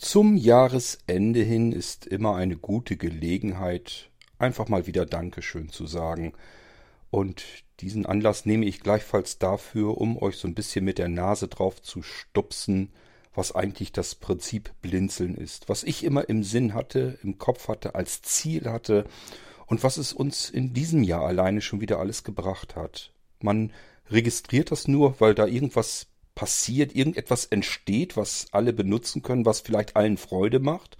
Zum Jahresende hin ist immer eine gute Gelegenheit, einfach mal wieder Dankeschön zu sagen. Und diesen Anlass nehme ich gleichfalls dafür, um euch so ein bisschen mit der Nase drauf zu stupsen, was eigentlich das Prinzip Blinzeln ist. Was ich immer im Sinn hatte, im Kopf hatte, als Ziel hatte und was es uns in diesem Jahr alleine schon wieder alles gebracht hat. Man registriert das nur, weil da irgendwas passiert, irgendetwas entsteht, was alle benutzen können, was vielleicht allen Freude macht,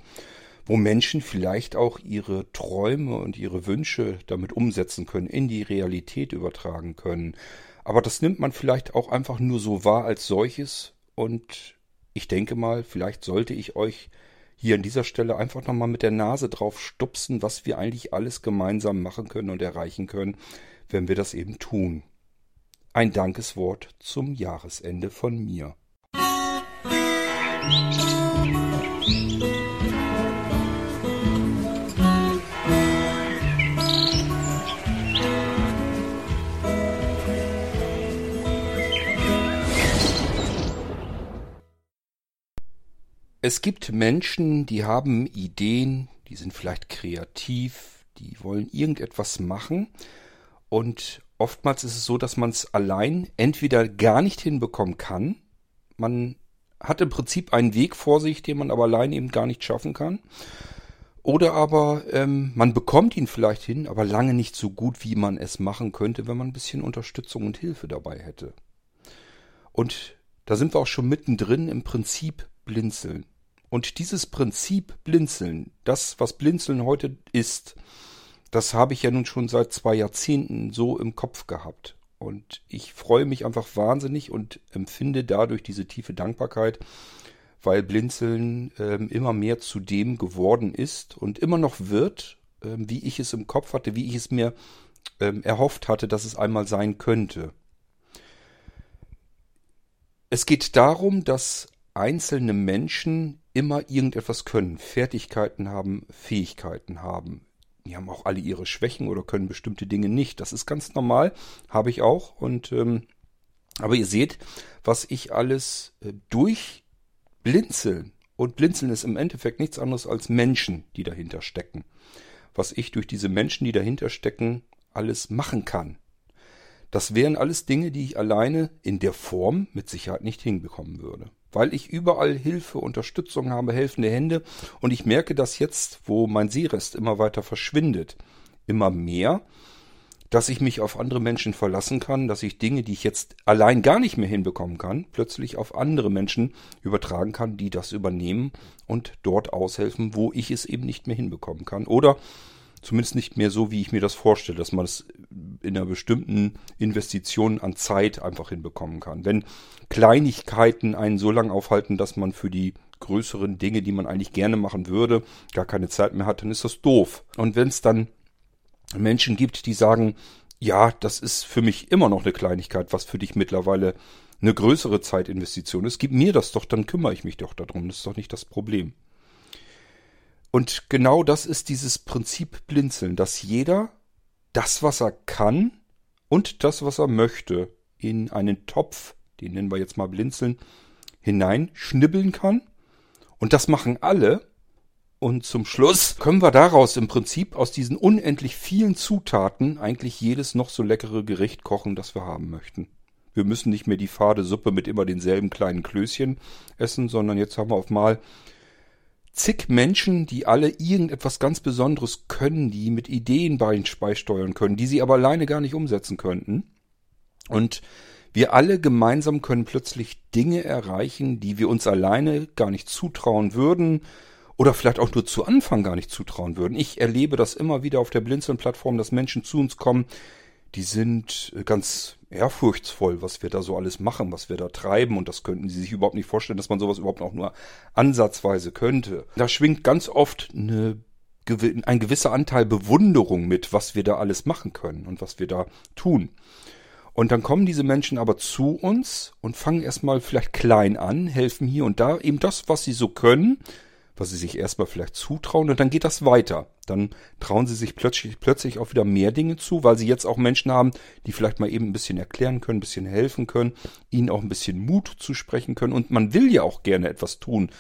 wo Menschen vielleicht auch ihre Träume und ihre Wünsche damit umsetzen können, in die Realität übertragen können. Aber das nimmt man vielleicht auch einfach nur so wahr als solches und ich denke mal, vielleicht sollte ich euch hier an dieser Stelle einfach nochmal mit der Nase drauf stupsen, was wir eigentlich alles gemeinsam machen können und erreichen können, wenn wir das eben tun. Ein Dankeswort zum Jahresende von mir. Es gibt Menschen, die haben Ideen, die sind vielleicht kreativ, die wollen irgendetwas machen und oftmals ist es so, dass man es allein entweder gar nicht hinbekommen kann. Man hat im Prinzip einen Weg vor sich, den man aber allein eben gar nicht schaffen kann. Oder aber ähm, man bekommt ihn vielleicht hin, aber lange nicht so gut, wie man es machen könnte, wenn man ein bisschen Unterstützung und Hilfe dabei hätte. Und da sind wir auch schon mittendrin im Prinzip Blinzeln. Und dieses Prinzip Blinzeln, das, was Blinzeln heute ist, das habe ich ja nun schon seit zwei Jahrzehnten so im Kopf gehabt. Und ich freue mich einfach wahnsinnig und empfinde dadurch diese tiefe Dankbarkeit, weil Blinzeln ähm, immer mehr zu dem geworden ist und immer noch wird, ähm, wie ich es im Kopf hatte, wie ich es mir ähm, erhofft hatte, dass es einmal sein könnte. Es geht darum, dass einzelne Menschen immer irgendetwas können, Fertigkeiten haben, Fähigkeiten haben, die haben auch alle ihre Schwächen oder können bestimmte Dinge nicht. Das ist ganz normal, habe ich auch. Und ähm, aber ihr seht, was ich alles äh, durch Blinzeln und Blinzeln ist im Endeffekt nichts anderes als Menschen, die dahinter stecken. Was ich durch diese Menschen, die dahinter stecken, alles machen kann. Das wären alles Dinge, die ich alleine in der Form mit Sicherheit nicht hinbekommen würde weil ich überall Hilfe, Unterstützung habe, helfende Hände und ich merke dass jetzt, wo mein Seerest immer weiter verschwindet, immer mehr, dass ich mich auf andere Menschen verlassen kann, dass ich Dinge, die ich jetzt allein gar nicht mehr hinbekommen kann, plötzlich auf andere Menschen übertragen kann, die das übernehmen und dort aushelfen, wo ich es eben nicht mehr hinbekommen kann. Oder zumindest nicht mehr so, wie ich mir das vorstelle, dass man es in einer bestimmten Investition an Zeit einfach hinbekommen kann. Wenn Kleinigkeiten einen so lange aufhalten, dass man für die größeren Dinge, die man eigentlich gerne machen würde, gar keine Zeit mehr hat, dann ist das doof. Und wenn es dann Menschen gibt, die sagen, ja, das ist für mich immer noch eine Kleinigkeit, was für dich mittlerweile eine größere Zeitinvestition ist, gib mir das doch, dann kümmere ich mich doch darum, das ist doch nicht das Problem. Und genau das ist dieses Prinzip Blinzeln, dass jeder das, was er kann und das, was er möchte, in einen Topf, den nennen wir jetzt mal Blinzeln, hineinschnibbeln kann. Und das machen alle. Und zum Schluss können wir daraus im Prinzip aus diesen unendlich vielen Zutaten eigentlich jedes noch so leckere Gericht kochen, das wir haben möchten. Wir müssen nicht mehr die fade Suppe mit immer denselben kleinen Klößchen essen, sondern jetzt haben wir auf mal zig Menschen, die alle irgendetwas ganz Besonderes können, die mit Ideen beisteuern können, die sie aber alleine gar nicht umsetzen könnten. Und wir alle gemeinsam können plötzlich Dinge erreichen, die wir uns alleine gar nicht zutrauen würden oder vielleicht auch nur zu Anfang gar nicht zutrauen würden. Ich erlebe das immer wieder auf der Blinzeln-Plattform, dass Menschen zu uns kommen, die sind ganz ehrfurchtsvoll, was wir da so alles machen, was wir da treiben und das könnten sie sich überhaupt nicht vorstellen, dass man sowas überhaupt auch nur ansatzweise könnte. Da schwingt ganz oft eine, ein gewisser Anteil Bewunderung mit, was wir da alles machen können und was wir da tun. Und dann kommen diese Menschen aber zu uns und fangen erstmal vielleicht klein an, helfen hier und da eben das, was sie so können, was sie sich erstmal vielleicht zutrauen und dann geht das weiter. Dann trauen sie sich plötzlich, plötzlich auch wieder mehr Dinge zu, weil sie jetzt auch Menschen haben, die vielleicht mal eben ein bisschen erklären können, ein bisschen helfen können, ihnen auch ein bisschen Mut zu sprechen können und man will ja auch gerne etwas tun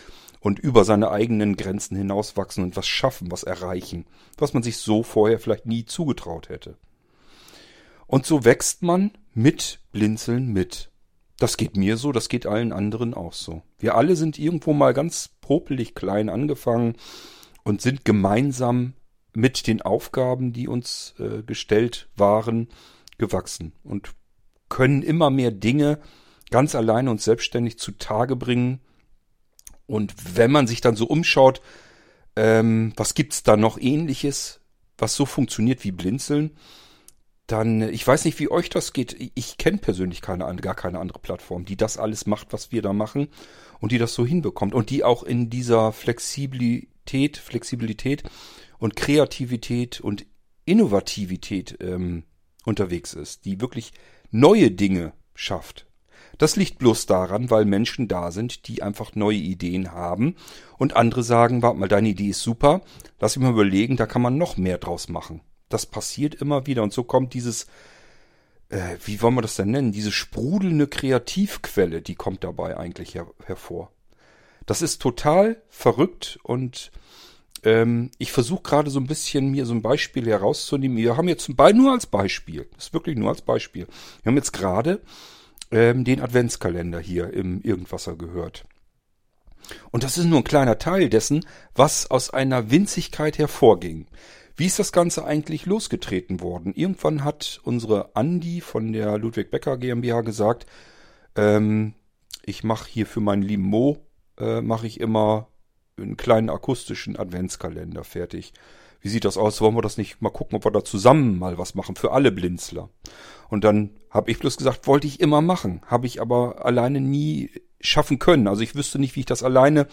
und über seine eigenen Grenzen hinauswachsen und was schaffen, was erreichen, was man sich so vorher vielleicht nie zugetraut hätte. Und so wächst man mit Blinzeln mit. Das geht mir so, das geht allen anderen auch so. Wir alle sind irgendwo mal ganz popelig klein angefangen und sind gemeinsam mit den Aufgaben, die uns äh, gestellt waren, gewachsen und können immer mehr Dinge ganz alleine und selbstständig zutage bringen. Und wenn man sich dann so umschaut, ähm, was gibt's da noch ähnliches, was so funktioniert wie Blinzeln, dann, ich weiß nicht, wie euch das geht. Ich kenne persönlich keine, gar keine andere Plattform, die das alles macht, was wir da machen und die das so hinbekommt und die auch in dieser Flexibilität, Flexibilität und Kreativität und Innovativität ähm, unterwegs ist, die wirklich neue Dinge schafft. Das liegt bloß daran, weil Menschen da sind, die einfach neue Ideen haben und andere sagen, warte mal, deine Idee ist super, lass mich mal überlegen, da kann man noch mehr draus machen. Das passiert immer wieder und so kommt dieses, äh, wie wollen wir das denn nennen, diese sprudelnde Kreativquelle, die kommt dabei eigentlich her hervor. Das ist total verrückt und ähm, ich versuche gerade so ein bisschen mir so ein Beispiel herauszunehmen. Wir haben jetzt nur als Beispiel, das ist wirklich nur als Beispiel. Wir haben jetzt gerade ähm, den Adventskalender hier im Irgendwasser gehört. Und das ist nur ein kleiner Teil dessen, was aus einer Winzigkeit hervorging. Wie ist das Ganze eigentlich losgetreten worden? Irgendwann hat unsere Andi von der Ludwig Becker GmbH gesagt, ähm, ich mache hier für meinen lieben Mo, äh, mache ich immer einen kleinen akustischen Adventskalender fertig. Wie sieht das aus? Wollen wir das nicht mal gucken, ob wir da zusammen mal was machen für alle Blinzler? Und dann habe ich bloß gesagt, wollte ich immer machen, habe ich aber alleine nie schaffen können. Also ich wüsste nicht, wie ich das alleine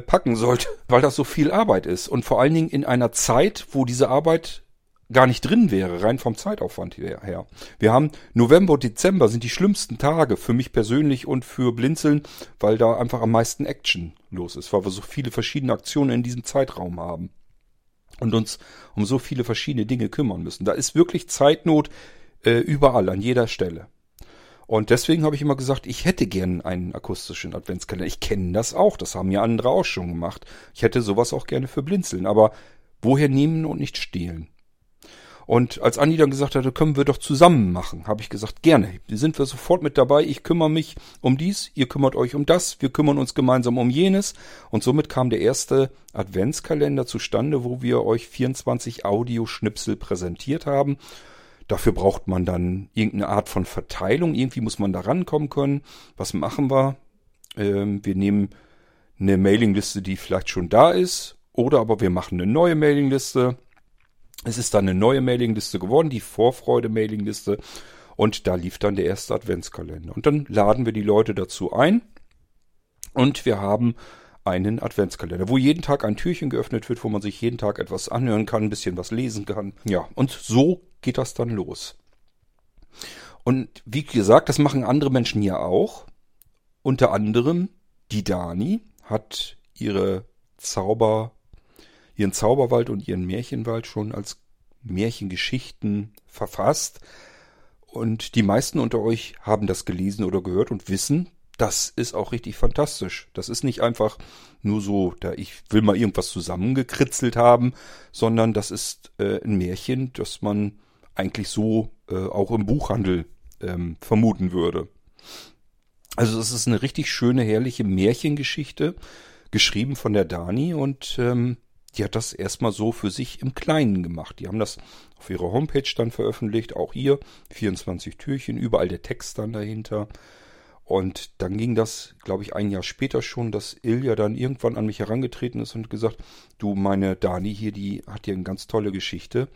packen sollte, weil das so viel Arbeit ist. Und vor allen Dingen in einer Zeit, wo diese Arbeit gar nicht drin wäre, rein vom Zeitaufwand her. Wir haben November und Dezember sind die schlimmsten Tage für mich persönlich und für Blinzeln, weil da einfach am meisten Action los ist, weil wir so viele verschiedene Aktionen in diesem Zeitraum haben und uns um so viele verschiedene Dinge kümmern müssen. Da ist wirklich Zeitnot äh, überall, an jeder Stelle. Und deswegen habe ich immer gesagt, ich hätte gern einen akustischen Adventskalender. Ich kenne das auch, das haben ja andere auch schon gemacht. Ich hätte sowas auch gerne für Blinzeln. Aber woher nehmen und nicht stehlen? Und als Andi dann gesagt hatte, können wir doch zusammen machen, habe ich gesagt, gerne. Sind wir sofort mit dabei. Ich kümmere mich um dies, ihr kümmert euch um das, wir kümmern uns gemeinsam um jenes. Und somit kam der erste Adventskalender zustande, wo wir euch 24 Audioschnipsel präsentiert haben. Dafür braucht man dann irgendeine Art von Verteilung. Irgendwie muss man da rankommen können. Was machen wir? Ähm, wir nehmen eine Mailingliste, die vielleicht schon da ist. Oder aber wir machen eine neue Mailingliste es ist dann eine neue Mailingliste geworden, die Vorfreude-Mailingliste. Und da lief dann der erste Adventskalender. Und dann laden wir die Leute dazu ein. Und wir haben einen Adventskalender, wo jeden Tag ein Türchen geöffnet wird, wo man sich jeden Tag etwas anhören kann, ein bisschen was lesen kann. Ja, und so geht das dann los. Und wie gesagt, das machen andere Menschen ja auch. Unter anderem die Dani hat ihre Zauber ihren Zauberwald und ihren Märchenwald schon als Märchengeschichten verfasst. Und die meisten unter euch haben das gelesen oder gehört und wissen, das ist auch richtig fantastisch. Das ist nicht einfach nur so, da ich will mal irgendwas zusammengekritzelt haben, sondern das ist äh, ein Märchen, das man eigentlich so äh, auch im Buchhandel ähm, vermuten würde. Also es ist eine richtig schöne, herrliche Märchengeschichte, geschrieben von der Dani und ähm, die hat das erstmal so für sich im Kleinen gemacht. Die haben das auf ihrer Homepage dann veröffentlicht, auch hier 24 Türchen, überall der Text dann dahinter. Und dann ging das, glaube ich, ein Jahr später schon, dass Ilja dann irgendwann an mich herangetreten ist und gesagt, du, meine Dani hier, die hat hier eine ganz tolle Geschichte.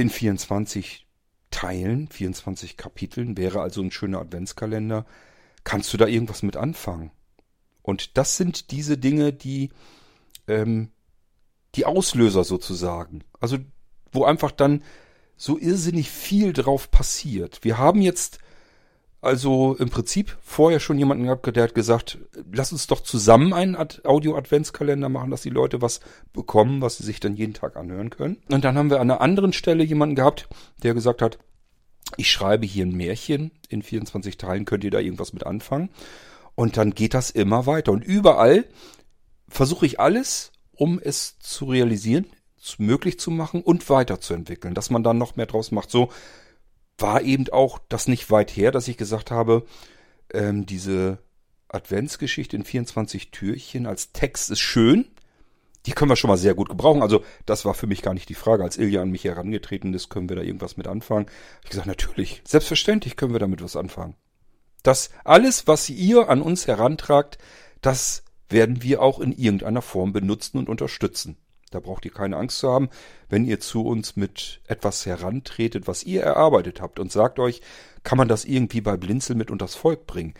In 24 Teilen, 24 Kapiteln, wäre also ein schöner Adventskalender. Kannst du da irgendwas mit anfangen? Und das sind diese Dinge, die ähm, die Auslöser sozusagen. Also wo einfach dann so irrsinnig viel drauf passiert. Wir haben jetzt also im Prinzip vorher schon jemanden gehabt, der hat gesagt, lass uns doch zusammen einen Audio-Adventskalender machen, dass die Leute was bekommen, was sie sich dann jeden Tag anhören können. Und dann haben wir an einer anderen Stelle jemanden gehabt, der gesagt hat, ich schreibe hier ein Märchen in 24 Teilen, könnt ihr da irgendwas mit anfangen? Und dann geht das immer weiter. Und überall versuche ich alles, um es zu realisieren, möglich zu machen und weiterzuentwickeln, dass man dann noch mehr draus macht. So war eben auch das nicht weit her, dass ich gesagt habe, ähm, diese Adventsgeschichte in 24 Türchen als Text ist schön. Die können wir schon mal sehr gut gebrauchen. Also das war für mich gar nicht die Frage. Als Ilja an mich herangetreten ist, können wir da irgendwas mit anfangen. Ich gesagt, natürlich, selbstverständlich können wir damit was anfangen. Das alles, was ihr an uns herantragt, das werden wir auch in irgendeiner Form benutzen und unterstützen. Da braucht ihr keine Angst zu haben, wenn ihr zu uns mit etwas herantretet, was ihr erarbeitet habt und sagt euch, kann man das irgendwie bei Blinzel mit unters Volk bringen.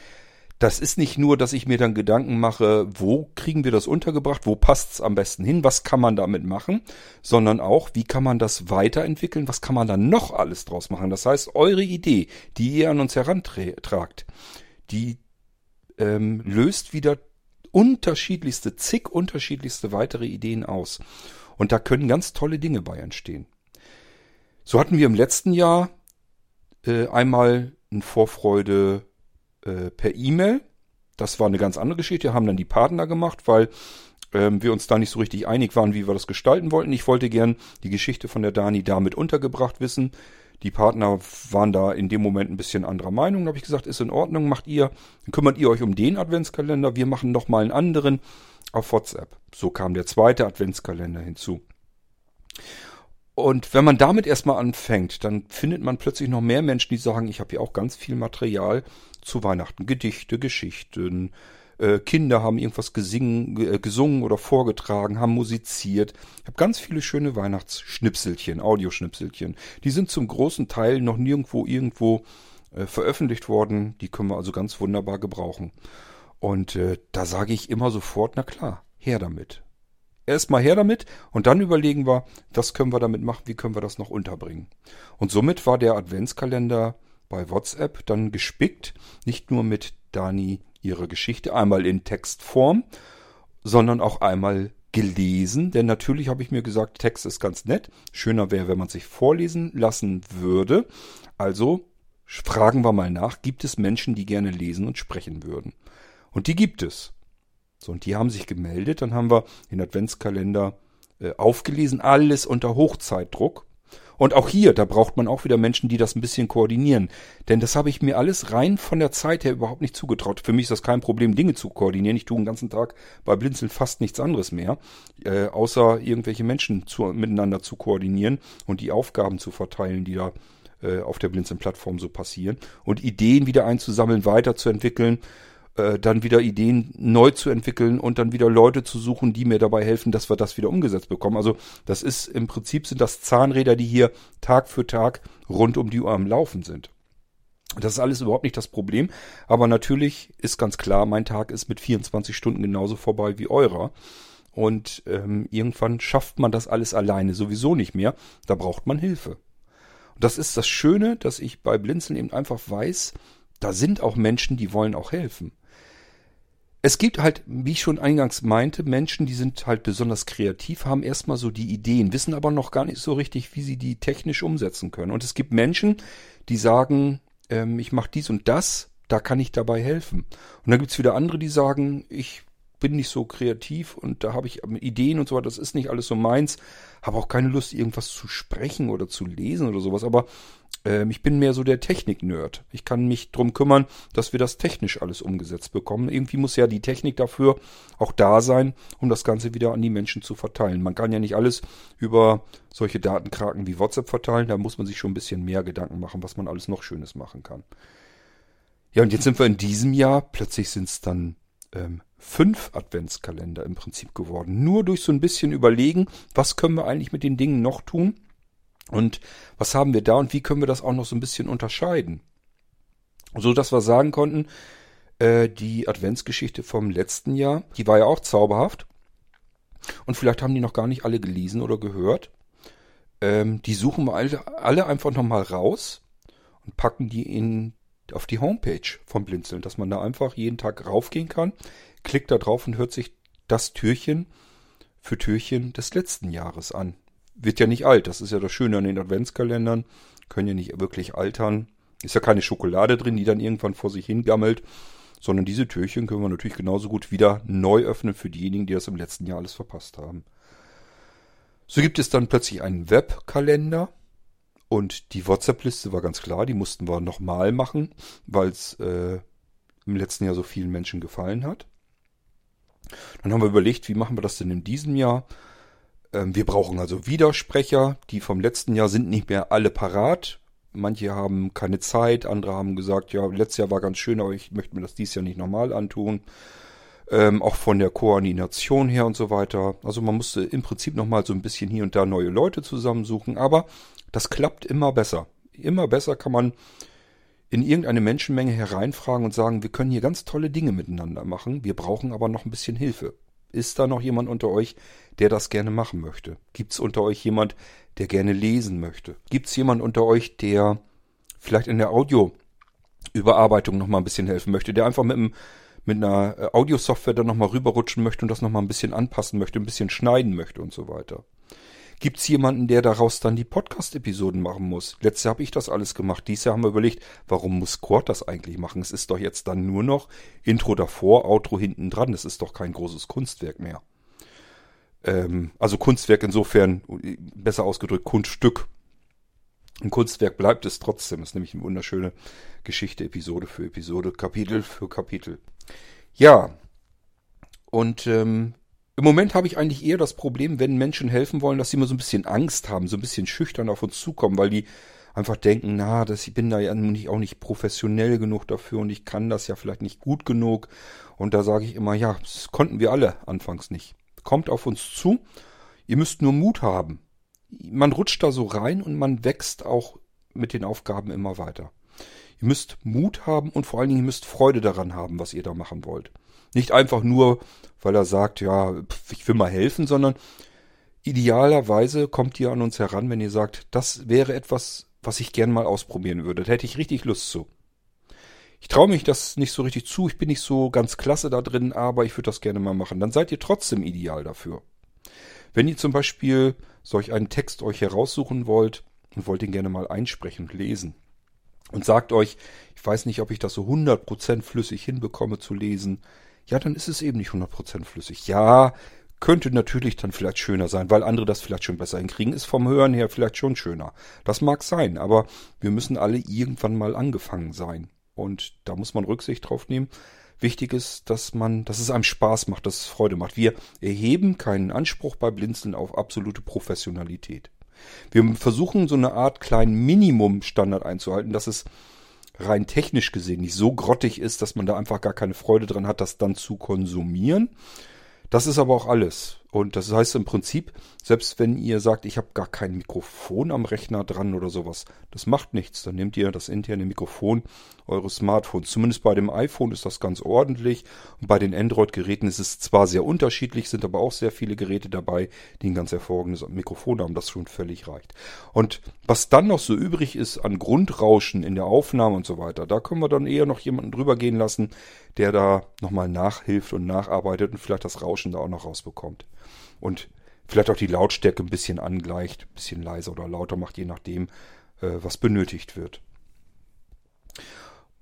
Das ist nicht nur, dass ich mir dann Gedanken mache, wo kriegen wir das untergebracht, wo passt es am besten hin, was kann man damit machen, sondern auch, wie kann man das weiterentwickeln, was kann man da noch alles draus machen. Das heißt, eure Idee, die ihr an uns herantragt, die ähm, löst wieder unterschiedlichste, zig unterschiedlichste weitere Ideen aus. Und da können ganz tolle Dinge bei entstehen. So hatten wir im letzten Jahr äh, einmal eine Vorfreude äh, per E-Mail. Das war eine ganz andere Geschichte. Wir haben dann die Partner gemacht, weil ähm, wir uns da nicht so richtig einig waren, wie wir das gestalten wollten. Ich wollte gern die Geschichte von der Dani damit untergebracht wissen. Die Partner waren da in dem Moment ein bisschen anderer Meinung. Da habe ich gesagt, ist in Ordnung, macht ihr, kümmert ihr euch um den Adventskalender, wir machen noch mal einen anderen auf WhatsApp. So kam der zweite Adventskalender hinzu. Und wenn man damit erstmal anfängt, dann findet man plötzlich noch mehr Menschen, die sagen, ich habe hier auch ganz viel Material zu Weihnachten, Gedichte, Geschichten, äh, Kinder haben irgendwas gesingen, äh, gesungen oder vorgetragen, haben musiziert. Ich habe ganz viele schöne Weihnachtsschnipselchen, Audioschnipselchen. Die sind zum großen Teil noch nirgendwo irgendwo äh, veröffentlicht worden. Die können wir also ganz wunderbar gebrauchen. Und äh, da sage ich immer sofort, na klar, her damit. Erstmal her damit und dann überlegen wir, was können wir damit machen, wie können wir das noch unterbringen. Und somit war der Adventskalender bei WhatsApp dann gespickt, nicht nur mit Dani ihre Geschichte einmal in Textform, sondern auch einmal gelesen, denn natürlich habe ich mir gesagt, Text ist ganz nett. Schöner wäre, wenn man sich vorlesen lassen würde. Also fragen wir mal nach, gibt es Menschen, die gerne lesen und sprechen würden? Und die gibt es. So, und die haben sich gemeldet, dann haben wir den Adventskalender äh, aufgelesen, alles unter Hochzeitdruck. Und auch hier, da braucht man auch wieder Menschen, die das ein bisschen koordinieren. Denn das habe ich mir alles rein von der Zeit her überhaupt nicht zugetraut. Für mich ist das kein Problem, Dinge zu koordinieren. Ich tue den ganzen Tag bei Blinzeln fast nichts anderes mehr, äh, außer irgendwelche Menschen zu, miteinander zu koordinieren und die Aufgaben zu verteilen, die da äh, auf der Blinzeln-Plattform so passieren. Und Ideen wieder einzusammeln, weiterzuentwickeln äh, dann wieder Ideen neu zu entwickeln und dann wieder Leute zu suchen, die mir dabei helfen, dass wir das wieder umgesetzt bekommen. Also das ist im Prinzip sind das Zahnräder, die hier Tag für Tag rund um die Uhr am Laufen sind. Das ist alles überhaupt nicht das Problem, aber natürlich ist ganz klar, mein Tag ist mit 24 Stunden genauso vorbei wie eurer. Und ähm, irgendwann schafft man das alles alleine sowieso nicht mehr. Da braucht man Hilfe. Und das ist das Schöne, dass ich bei Blinzeln eben einfach weiß, da sind auch Menschen, die wollen auch helfen es gibt halt, wie ich schon eingangs meinte, Menschen, die sind halt besonders kreativ, haben erstmal so die Ideen, wissen aber noch gar nicht so richtig, wie sie die technisch umsetzen können. Und es gibt Menschen, die sagen, ähm, ich mache dies und das, da kann ich dabei helfen. Und dann gibt's wieder andere, die sagen, ich bin nicht so kreativ und da habe ich Ideen und so weiter, das ist nicht alles so meins, habe auch keine Lust, irgendwas zu sprechen oder zu lesen oder sowas, aber ähm, ich bin mehr so der Technik-Nerd. Ich kann mich drum kümmern, dass wir das technisch alles umgesetzt bekommen. Irgendwie muss ja die Technik dafür auch da sein, um das Ganze wieder an die Menschen zu verteilen. Man kann ja nicht alles über solche Datenkraken wie WhatsApp verteilen. Da muss man sich schon ein bisschen mehr Gedanken machen, was man alles noch Schönes machen kann. Ja, und jetzt sind wir in diesem Jahr, plötzlich sind es dann ähm, fünf Adventskalender im Prinzip geworden. Nur durch so ein bisschen überlegen, was können wir eigentlich mit den Dingen noch tun und was haben wir da und wie können wir das auch noch so ein bisschen unterscheiden? So dass wir sagen konnten, äh, die Adventsgeschichte vom letzten Jahr, die war ja auch zauberhaft. Und vielleicht haben die noch gar nicht alle gelesen oder gehört. Ähm, die suchen wir alle, alle einfach nochmal raus und packen die in, auf die Homepage vom Blinzeln, dass man da einfach jeden Tag raufgehen kann, klickt da drauf und hört sich das Türchen für Türchen des letzten Jahres an wird ja nicht alt. Das ist ja das Schöne an den Adventskalendern. Können ja nicht wirklich altern. Ist ja keine Schokolade drin, die dann irgendwann vor sich hingammelt, sondern diese Türchen können wir natürlich genauso gut wieder neu öffnen für diejenigen, die das im letzten Jahr alles verpasst haben. So gibt es dann plötzlich einen Webkalender und die WhatsApp-Liste war ganz klar, die mussten wir nochmal machen, weil es äh, im letzten Jahr so vielen Menschen gefallen hat. Dann haben wir überlegt, wie machen wir das denn in diesem Jahr? Ähm, wir brauchen also Widersprecher. Die vom letzten Jahr sind nicht mehr alle parat. Manche haben keine Zeit, andere haben gesagt, ja, letztes Jahr war ganz schön, aber ich möchte mir das dieses Jahr nicht nochmal antun ähm, auch von der Koordination her und so weiter. Also man musste im Prinzip nochmal so ein bisschen hier und da neue Leute zusammensuchen, aber das klappt immer besser. Immer besser kann man in irgendeine Menschenmenge hereinfragen und sagen, wir können hier ganz tolle Dinge miteinander machen, wir brauchen aber noch ein bisschen Hilfe. Ist da noch jemand unter euch, der das gerne machen möchte? Gibt es unter euch jemand, der gerne lesen möchte? Gibt es jemand unter euch, der vielleicht in der Audioüberarbeitung noch mal ein bisschen helfen möchte, der einfach mit einem mit einer äh, Audiosoftware dann nochmal rüberrutschen möchte und das nochmal ein bisschen anpassen möchte, ein bisschen schneiden möchte und so weiter. Gibt es jemanden, der daraus dann die Podcast-Episoden machen muss? Letztes Jahr habe ich das alles gemacht. Dieses Jahr haben wir überlegt, warum muss Quad das eigentlich machen? Es ist doch jetzt dann nur noch Intro davor, Outro hinten dran. Das ist doch kein großes Kunstwerk mehr. Ähm, also Kunstwerk insofern, besser ausgedrückt, Kunststück. Ein Kunstwerk bleibt es trotzdem. Das ist nämlich eine wunderschöne Geschichte, Episode für Episode, Kapitel für Kapitel. Ja, und ähm, im Moment habe ich eigentlich eher das Problem, wenn Menschen helfen wollen, dass sie immer so ein bisschen Angst haben, so ein bisschen schüchtern auf uns zukommen, weil die einfach denken, na, das, ich bin da ja nicht, auch nicht professionell genug dafür und ich kann das ja vielleicht nicht gut genug. Und da sage ich immer, ja, das konnten wir alle anfangs nicht. Kommt auf uns zu, ihr müsst nur Mut haben. Man rutscht da so rein und man wächst auch mit den Aufgaben immer weiter. Ihr müsst Mut haben und vor allen Dingen ihr müsst Freude daran haben, was ihr da machen wollt. Nicht einfach nur, weil er sagt, ja, ich will mal helfen, sondern idealerweise kommt ihr an uns heran, wenn ihr sagt, das wäre etwas, was ich gern mal ausprobieren würde. Da hätte ich richtig Lust zu. Ich traue mich das nicht so richtig zu, ich bin nicht so ganz klasse da drin, aber ich würde das gerne mal machen. Dann seid ihr trotzdem ideal dafür. Wenn ihr zum Beispiel solch einen Text euch heraussuchen wollt und wollt ihn gerne mal einsprechen und lesen, und sagt euch, ich weiß nicht, ob ich das so 100% flüssig hinbekomme zu lesen, ja, dann ist es eben nicht 100% flüssig. Ja, könnte natürlich dann vielleicht schöner sein, weil andere das vielleicht schon besser hinkriegen, ist vom Hören her vielleicht schon schöner. Das mag sein, aber wir müssen alle irgendwann mal angefangen sein. Und da muss man Rücksicht drauf nehmen. Wichtig ist, dass man, dass es einem Spaß macht, dass es Freude macht. Wir erheben keinen Anspruch bei Blinzeln auf absolute Professionalität. Wir versuchen so eine Art kleinen Minimumstandard einzuhalten, dass es rein technisch gesehen nicht so grottig ist, dass man da einfach gar keine Freude dran hat, das dann zu konsumieren. Das ist aber auch alles. Und das heißt im Prinzip, selbst wenn ihr sagt, ich habe gar kein Mikrofon am Rechner dran oder sowas, das macht nichts. Dann nehmt ihr das interne Mikrofon eures Smartphones. Zumindest bei dem iPhone ist das ganz ordentlich. Und bei den Android-Geräten ist es zwar sehr unterschiedlich, sind aber auch sehr viele Geräte dabei, die ein ganz hervorragendes Mikrofon haben, das schon völlig reicht. Und was dann noch so übrig ist an Grundrauschen in der Aufnahme und so weiter, da können wir dann eher noch jemanden drüber gehen lassen, der da nochmal nachhilft und nacharbeitet und vielleicht das Rauschen da auch noch rausbekommt und vielleicht auch die Lautstärke ein bisschen angleicht, ein bisschen leiser oder lauter macht, je nachdem, äh, was benötigt wird.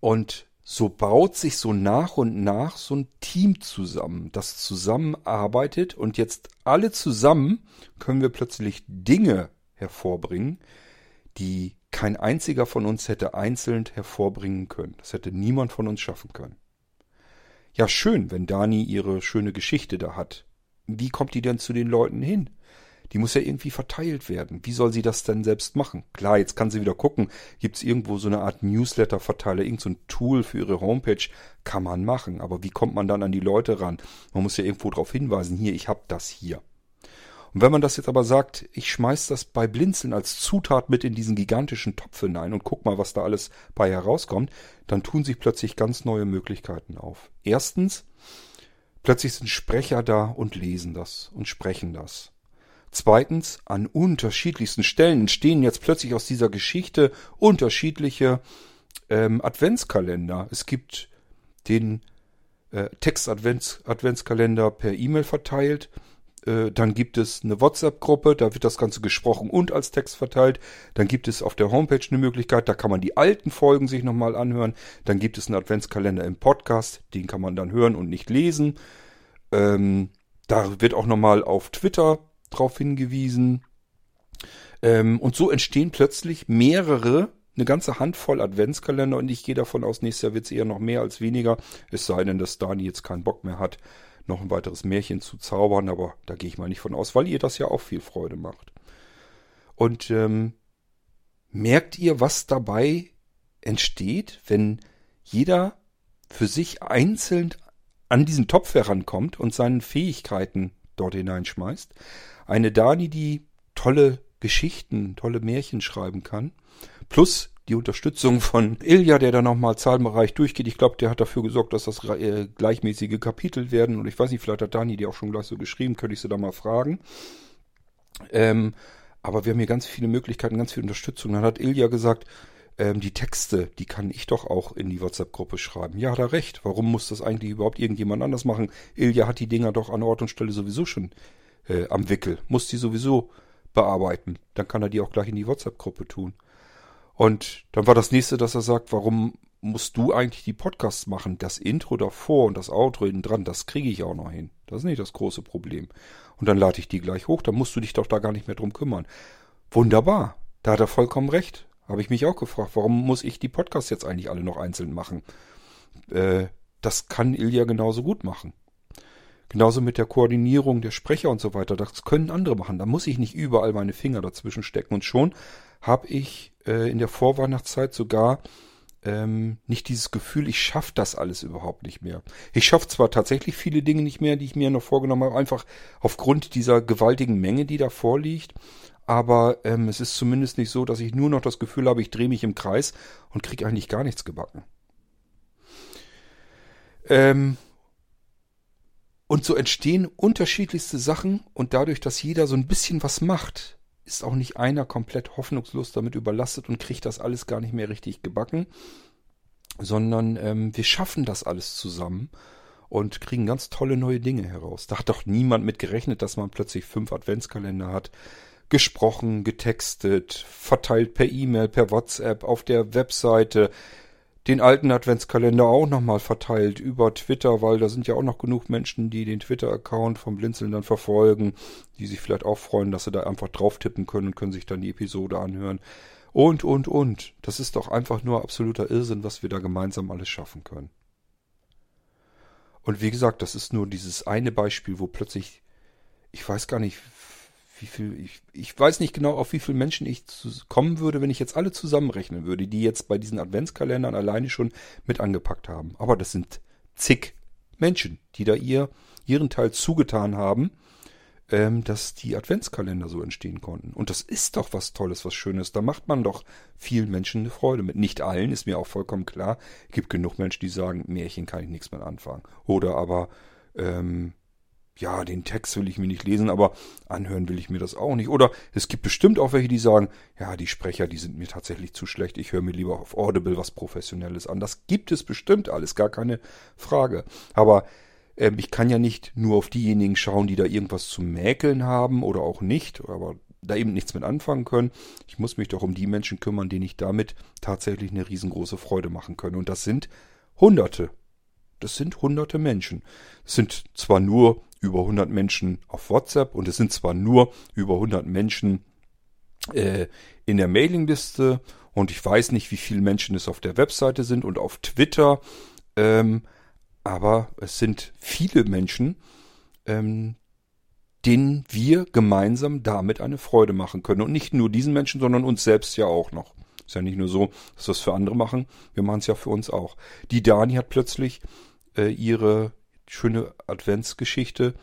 Und so baut sich so nach und nach so ein Team zusammen, das zusammenarbeitet und jetzt alle zusammen können wir plötzlich Dinge hervorbringen, die kein einziger von uns hätte einzeln hervorbringen können. Das hätte niemand von uns schaffen können. Ja, schön, wenn Dani ihre schöne Geschichte da hat wie kommt die denn zu den Leuten hin? Die muss ja irgendwie verteilt werden. Wie soll sie das denn selbst machen? Klar, jetzt kann sie wieder gucken, gibt es irgendwo so eine Art Newsletter-Verteiler, irgend so Tool für ihre Homepage, kann man machen. Aber wie kommt man dann an die Leute ran? Man muss ja irgendwo darauf hinweisen, hier, ich habe das hier. Und wenn man das jetzt aber sagt, ich schmeiß das bei Blinzeln als Zutat mit in diesen gigantischen Topf hinein und guck mal, was da alles bei herauskommt, dann tun sich plötzlich ganz neue Möglichkeiten auf. Erstens, Plötzlich sind Sprecher da und lesen das und sprechen das. Zweitens, an unterschiedlichsten Stellen entstehen jetzt plötzlich aus dieser Geschichte unterschiedliche ähm, Adventskalender. Es gibt den äh, Text-Adventskalender per E-Mail verteilt. Äh, dann gibt es eine WhatsApp-Gruppe, da wird das Ganze gesprochen und als Text verteilt. Dann gibt es auf der Homepage eine Möglichkeit, da kann man die alten Folgen sich nochmal anhören. Dann gibt es einen Adventskalender im Podcast, den kann man dann hören und nicht lesen. Ähm, da wird auch nochmal auf Twitter drauf hingewiesen. Ähm, und so entstehen plötzlich mehrere, eine ganze Handvoll Adventskalender und ich gehe davon aus, nächstes Jahr wird es eher noch mehr als weniger. Es sei denn, dass Dani jetzt keinen Bock mehr hat, noch ein weiteres Märchen zu zaubern, aber da gehe ich mal nicht von aus, weil ihr das ja auch viel Freude macht. Und ähm, merkt ihr, was dabei entsteht, wenn jeder für sich einzeln an diesen Topf herankommt und seine Fähigkeiten dort hineinschmeißt? Eine Dani, die tolle Geschichten, tolle Märchen schreiben kann, plus die Unterstützung von Ilja, der da nochmal Zahlenbereich durchgeht. Ich glaube, der hat dafür gesorgt, dass das äh, gleichmäßige Kapitel werden. Und ich weiß nicht, vielleicht hat Dani die auch schon gleich so geschrieben, könnte ich sie da mal fragen. Ähm, aber wir haben hier ganz viele Möglichkeiten, ganz viel Unterstützung. Dann hat Ilja gesagt, ähm, die Texte, die kann ich doch auch in die WhatsApp-Gruppe schreiben. Ja, hat er recht. Warum muss das eigentlich überhaupt irgendjemand anders machen? Ilja hat die Dinger doch an Ort und Stelle sowieso schon äh, am Wickel. Muss die sowieso bearbeiten. Dann kann er die auch gleich in die WhatsApp-Gruppe tun. Und dann war das nächste, dass er sagt, warum musst du eigentlich die Podcasts machen? Das Intro davor und das Outro hinten dran, das kriege ich auch noch hin. Das ist nicht das große Problem. Und dann lade ich die gleich hoch, dann musst du dich doch da gar nicht mehr drum kümmern. Wunderbar. Da hat er vollkommen recht. Habe ich mich auch gefragt, warum muss ich die Podcasts jetzt eigentlich alle noch einzeln machen? Äh, das kann Ilja genauso gut machen. Genauso mit der Koordinierung der Sprecher und so weiter. Das können andere machen. Da muss ich nicht überall meine Finger dazwischen stecken. Und schon habe ich äh, in der Vorweihnachtszeit sogar ähm, nicht dieses Gefühl, ich schaffe das alles überhaupt nicht mehr. Ich schaffe zwar tatsächlich viele Dinge nicht mehr, die ich mir noch vorgenommen habe, einfach aufgrund dieser gewaltigen Menge, die da vorliegt. Aber ähm, es ist zumindest nicht so, dass ich nur noch das Gefühl habe, ich drehe mich im Kreis und kriege eigentlich gar nichts gebacken. Ähm, und so entstehen unterschiedlichste Sachen und dadurch, dass jeder so ein bisschen was macht, ist auch nicht einer komplett hoffnungslos damit überlastet und kriegt das alles gar nicht mehr richtig gebacken, sondern ähm, wir schaffen das alles zusammen und kriegen ganz tolle neue Dinge heraus. Da hat doch niemand mit gerechnet, dass man plötzlich fünf Adventskalender hat, gesprochen, getextet, verteilt per E-Mail, per WhatsApp, auf der Webseite, den alten Adventskalender auch nochmal verteilt über Twitter, weil da sind ja auch noch genug Menschen, die den Twitter-Account vom Blinzeln dann verfolgen, die sich vielleicht auch freuen, dass sie da einfach drauf tippen können und können sich dann die Episode anhören. Und, und, und. Das ist doch einfach nur absoluter Irrsinn, was wir da gemeinsam alles schaffen können. Und wie gesagt, das ist nur dieses eine Beispiel, wo plötzlich, ich weiß gar nicht, wie viel, ich, ich weiß nicht genau, auf wie viele Menschen ich zu, kommen würde, wenn ich jetzt alle zusammenrechnen würde, die jetzt bei diesen Adventskalendern alleine schon mit angepackt haben. Aber das sind zig Menschen, die da ihr, ihren Teil zugetan haben, ähm, dass die Adventskalender so entstehen konnten. Und das ist doch was Tolles, was Schönes. Da macht man doch vielen Menschen eine Freude mit. Nicht allen, ist mir auch vollkommen klar. Es gibt genug Menschen, die sagen, Märchen kann ich nichts mehr anfangen. Oder aber, ähm, ja, den Text will ich mir nicht lesen, aber anhören will ich mir das auch nicht. Oder es gibt bestimmt auch welche, die sagen, ja, die Sprecher, die sind mir tatsächlich zu schlecht, ich höre mir lieber auf Audible was Professionelles an. Das gibt es bestimmt alles, gar keine Frage. Aber ähm, ich kann ja nicht nur auf diejenigen schauen, die da irgendwas zu mäkeln haben oder auch nicht, aber da eben nichts mit anfangen können. Ich muss mich doch um die Menschen kümmern, denen ich damit tatsächlich eine riesengroße Freude machen kann. Und das sind Hunderte. Das sind hunderte Menschen. Es sind zwar nur über 100 Menschen auf WhatsApp und es sind zwar nur über 100 Menschen äh, in der Mailingliste und ich weiß nicht, wie viele Menschen es auf der Webseite sind und auf Twitter, ähm, aber es sind viele Menschen, ähm, denen wir gemeinsam damit eine Freude machen können. Und nicht nur diesen Menschen, sondern uns selbst ja auch noch. Ist ja nicht nur so, dass wir es für andere machen, wir machen es ja für uns auch. Die Dani hat plötzlich äh, ihre schöne Adventsgeschichte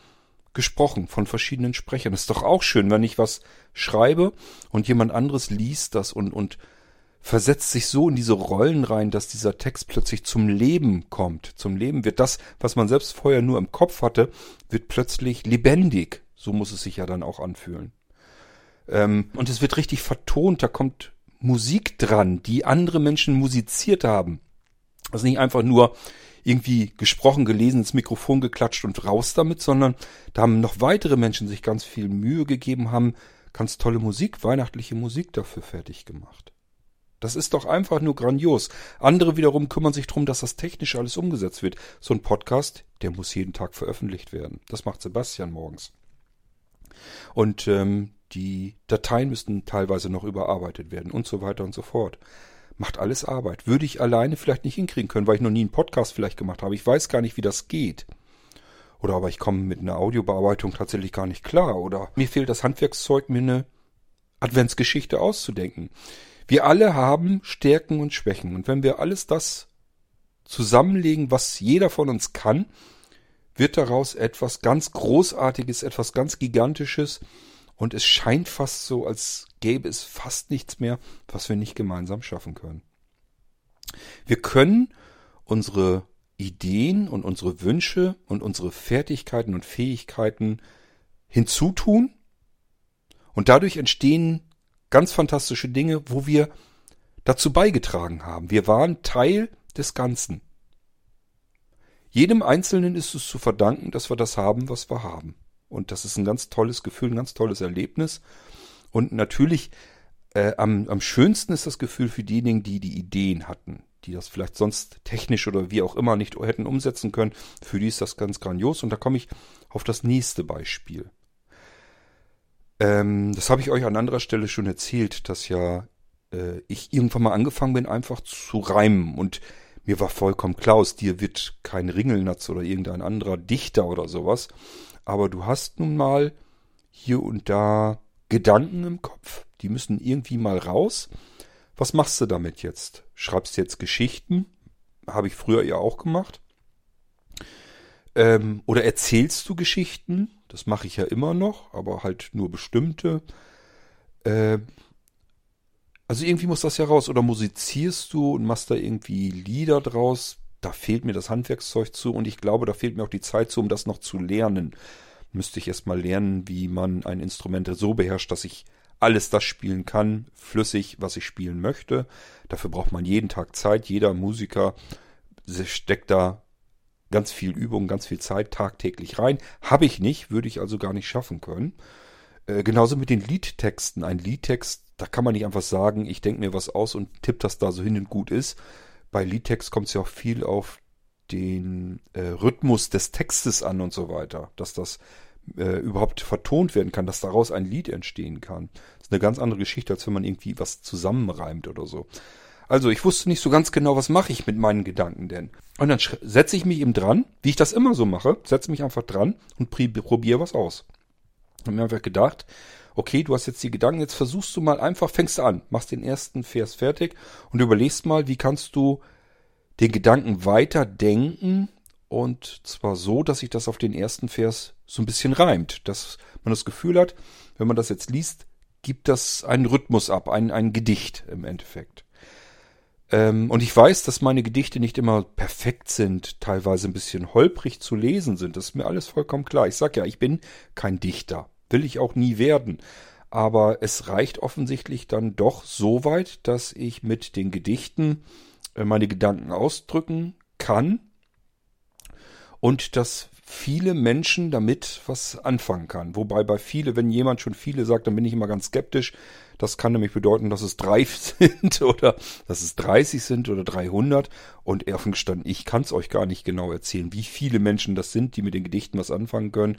gesprochen von verschiedenen Sprechern. Das ist doch auch schön, wenn ich was schreibe und jemand anderes liest das und, und versetzt sich so in diese Rollen rein, dass dieser Text plötzlich zum Leben kommt. Zum Leben wird das, was man selbst vorher nur im Kopf hatte, wird plötzlich lebendig. So muss es sich ja dann auch anfühlen. Ähm, und es wird richtig vertont, da kommt Musik dran, die andere Menschen musiziert haben. Also nicht einfach nur irgendwie gesprochen, gelesen, ins Mikrofon geklatscht und raus damit, sondern da haben noch weitere Menschen sich ganz viel Mühe gegeben, haben ganz tolle Musik, weihnachtliche Musik dafür fertig gemacht. Das ist doch einfach nur grandios. Andere wiederum kümmern sich darum, dass das technisch alles umgesetzt wird. So ein Podcast, der muss jeden Tag veröffentlicht werden. Das macht Sebastian morgens. Und ähm, die Dateien müssten teilweise noch überarbeitet werden und so weiter und so fort. Macht alles Arbeit. Würde ich alleine vielleicht nicht hinkriegen können, weil ich noch nie einen Podcast vielleicht gemacht habe. Ich weiß gar nicht, wie das geht. Oder aber ich komme mit einer Audiobearbeitung tatsächlich gar nicht klar. Oder mir fehlt das Handwerkszeug, mir eine Adventsgeschichte auszudenken. Wir alle haben Stärken und Schwächen. Und wenn wir alles das zusammenlegen, was jeder von uns kann, wird daraus etwas ganz Großartiges, etwas ganz Gigantisches. Und es scheint fast so, als gäbe es fast nichts mehr, was wir nicht gemeinsam schaffen können. Wir können unsere Ideen und unsere Wünsche und unsere Fertigkeiten und Fähigkeiten hinzutun. Und dadurch entstehen ganz fantastische Dinge, wo wir dazu beigetragen haben. Wir waren Teil des Ganzen. Jedem Einzelnen ist es zu verdanken, dass wir das haben, was wir haben. Und das ist ein ganz tolles Gefühl, ein ganz tolles Erlebnis. Und natürlich äh, am, am schönsten ist das Gefühl für diejenigen, die die Ideen hatten, die das vielleicht sonst technisch oder wie auch immer nicht hätten umsetzen können. Für die ist das ganz grandios. Und da komme ich auf das nächste Beispiel. Ähm, das habe ich euch an anderer Stelle schon erzählt, dass ja äh, ich irgendwann mal angefangen bin, einfach zu reimen. Und mir war vollkommen klar, aus dir wird kein Ringelnatz oder irgendein anderer Dichter oder sowas. Aber du hast nun mal hier und da Gedanken im Kopf, die müssen irgendwie mal raus. Was machst du damit jetzt? Schreibst jetzt Geschichten? Habe ich früher ja auch gemacht. Ähm, oder erzählst du Geschichten? Das mache ich ja immer noch, aber halt nur bestimmte. Äh, also irgendwie muss das ja raus. Oder musizierst du und machst da irgendwie Lieder draus? Da fehlt mir das Handwerkszeug zu und ich glaube, da fehlt mir auch die Zeit zu, um das noch zu lernen. Müsste ich erstmal lernen, wie man ein Instrument so beherrscht, dass ich alles das spielen kann, flüssig, was ich spielen möchte. Dafür braucht man jeden Tag Zeit. Jeder Musiker steckt da ganz viel Übung, ganz viel Zeit tagtäglich rein. Habe ich nicht, würde ich also gar nicht schaffen können. Äh, genauso mit den Liedtexten. Ein Liedtext, da kann man nicht einfach sagen, ich denke mir was aus und tipp das da so hin und gut ist. Bei Liedtext kommt es ja auch viel auf den äh, Rhythmus des Textes an und so weiter, dass das äh, überhaupt vertont werden kann, dass daraus ein Lied entstehen kann. Das ist eine ganz andere Geschichte, als wenn man irgendwie was zusammenreimt oder so. Also ich wusste nicht so ganz genau, was mache ich mit meinen Gedanken denn. Und dann setze ich mich eben dran, wie ich das immer so mache, setze mich einfach dran und probiere was aus. Und mir einfach gedacht, okay, du hast jetzt die Gedanken, jetzt versuchst du mal einfach, fängst an, machst den ersten Vers fertig und überlegst mal, wie kannst du den Gedanken weiter denken und zwar so, dass sich das auf den ersten Vers so ein bisschen reimt, dass man das Gefühl hat, wenn man das jetzt liest, gibt das einen Rhythmus ab, ein, ein Gedicht im Endeffekt. Ähm, und ich weiß, dass meine Gedichte nicht immer perfekt sind, teilweise ein bisschen holprig zu lesen sind. Das ist mir alles vollkommen klar. Ich sag ja, ich bin kein Dichter. Will ich auch nie werden. Aber es reicht offensichtlich dann doch so weit, dass ich mit den Gedichten äh, meine Gedanken ausdrücken kann und dass viele Menschen damit was anfangen kann. Wobei bei viele, wenn jemand schon viele sagt, dann bin ich immer ganz skeptisch. Das kann nämlich bedeuten, dass es drei sind oder dass es 30 sind oder 300. Und offen gestanden, ich kann es euch gar nicht genau erzählen, wie viele Menschen das sind, die mit den Gedichten was anfangen können.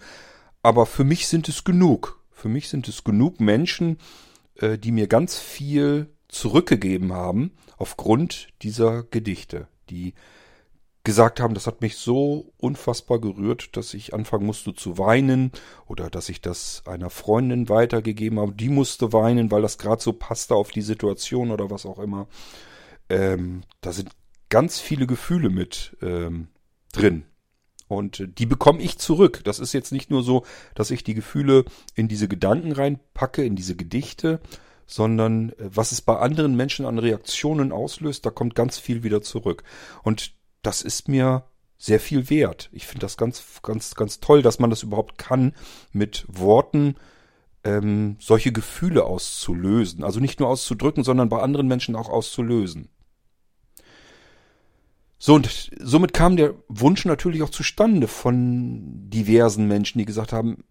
Aber für mich sind es genug. Für mich sind es genug Menschen, äh, die mir ganz viel zurückgegeben haben aufgrund dieser Gedichte, die gesagt haben, das hat mich so unfassbar gerührt, dass ich anfangen musste zu weinen oder dass ich das einer Freundin weitergegeben habe. Die musste weinen, weil das gerade so passte auf die Situation oder was auch immer. Ähm, da sind ganz viele Gefühle mit ähm, drin. Und die bekomme ich zurück. Das ist jetzt nicht nur so, dass ich die Gefühle in diese Gedanken reinpacke, in diese Gedichte, sondern äh, was es bei anderen Menschen an Reaktionen auslöst, da kommt ganz viel wieder zurück. Und das ist mir sehr viel wert. Ich finde das ganz, ganz, ganz toll, dass man das überhaupt kann, mit Worten ähm, solche Gefühle auszulösen. Also nicht nur auszudrücken, sondern bei anderen Menschen auch auszulösen. So, und somit kam der Wunsch natürlich auch zustande von diversen Menschen, die gesagt haben,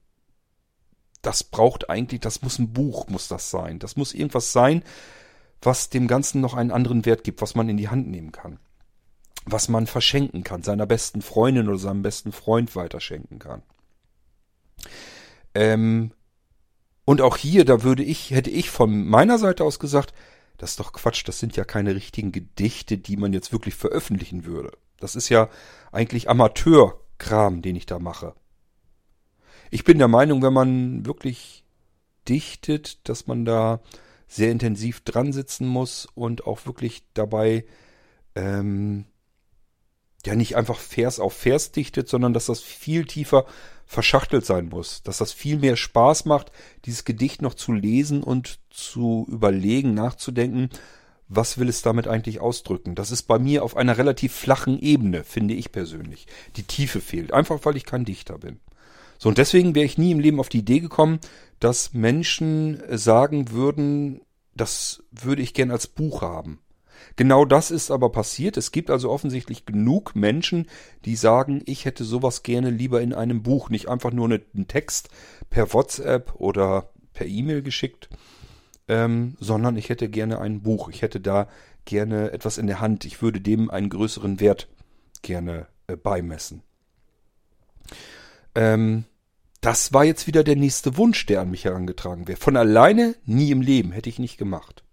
das braucht eigentlich, das muss ein Buch, muss das sein. Das muss irgendwas sein, was dem Ganzen noch einen anderen Wert gibt, was man in die Hand nehmen kann. Was man verschenken kann, seiner besten Freundin oder seinem besten Freund weiterschenken kann. Ähm, und auch hier, da würde ich, hätte ich von meiner Seite aus gesagt, das ist doch Quatsch, das sind ja keine richtigen Gedichte, die man jetzt wirklich veröffentlichen würde. Das ist ja eigentlich Amateurkram, den ich da mache. Ich bin der Meinung, wenn man wirklich dichtet, dass man da sehr intensiv dran sitzen muss und auch wirklich dabei ähm, ja nicht einfach Vers auf Vers dichtet, sondern dass das viel tiefer verschachtelt sein muss, dass das viel mehr Spaß macht, dieses Gedicht noch zu lesen und zu überlegen, nachzudenken, was will es damit eigentlich ausdrücken. Das ist bei mir auf einer relativ flachen Ebene, finde ich persönlich. Die Tiefe fehlt, einfach weil ich kein Dichter bin. So, und deswegen wäre ich nie im Leben auf die Idee gekommen, dass Menschen sagen würden, das würde ich gern als Buch haben. Genau das ist aber passiert. Es gibt also offensichtlich genug Menschen, die sagen, ich hätte sowas gerne lieber in einem Buch, nicht einfach nur einen Text per WhatsApp oder per E-Mail geschickt, ähm, sondern ich hätte gerne ein Buch. Ich hätte da gerne etwas in der Hand. Ich würde dem einen größeren Wert gerne äh, beimessen. Ähm, das war jetzt wieder der nächste Wunsch, der an mich herangetragen wäre. Von alleine nie im Leben hätte ich nicht gemacht.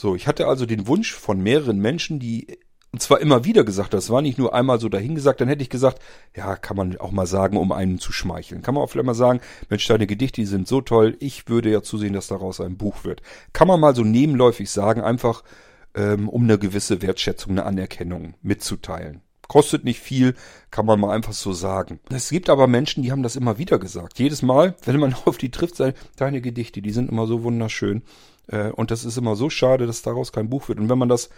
So, ich hatte also den Wunsch von mehreren Menschen, die und zwar immer wieder gesagt, das war nicht nur einmal so dahingesagt, dann hätte ich gesagt, ja, kann man auch mal sagen, um einen zu schmeicheln. Kann man auch vielleicht mal sagen, Mensch, deine Gedichte, die sind so toll, ich würde ja zusehen, dass daraus ein Buch wird. Kann man mal so nebenläufig sagen, einfach ähm, um eine gewisse Wertschätzung, eine Anerkennung mitzuteilen. Kostet nicht viel, kann man mal einfach so sagen. Es gibt aber Menschen, die haben das immer wieder gesagt. Jedes Mal, wenn man auf die trifft, deine Gedichte, die sind immer so wunderschön. Äh, und das ist immer so schade, dass daraus kein Buch wird. Und wenn man das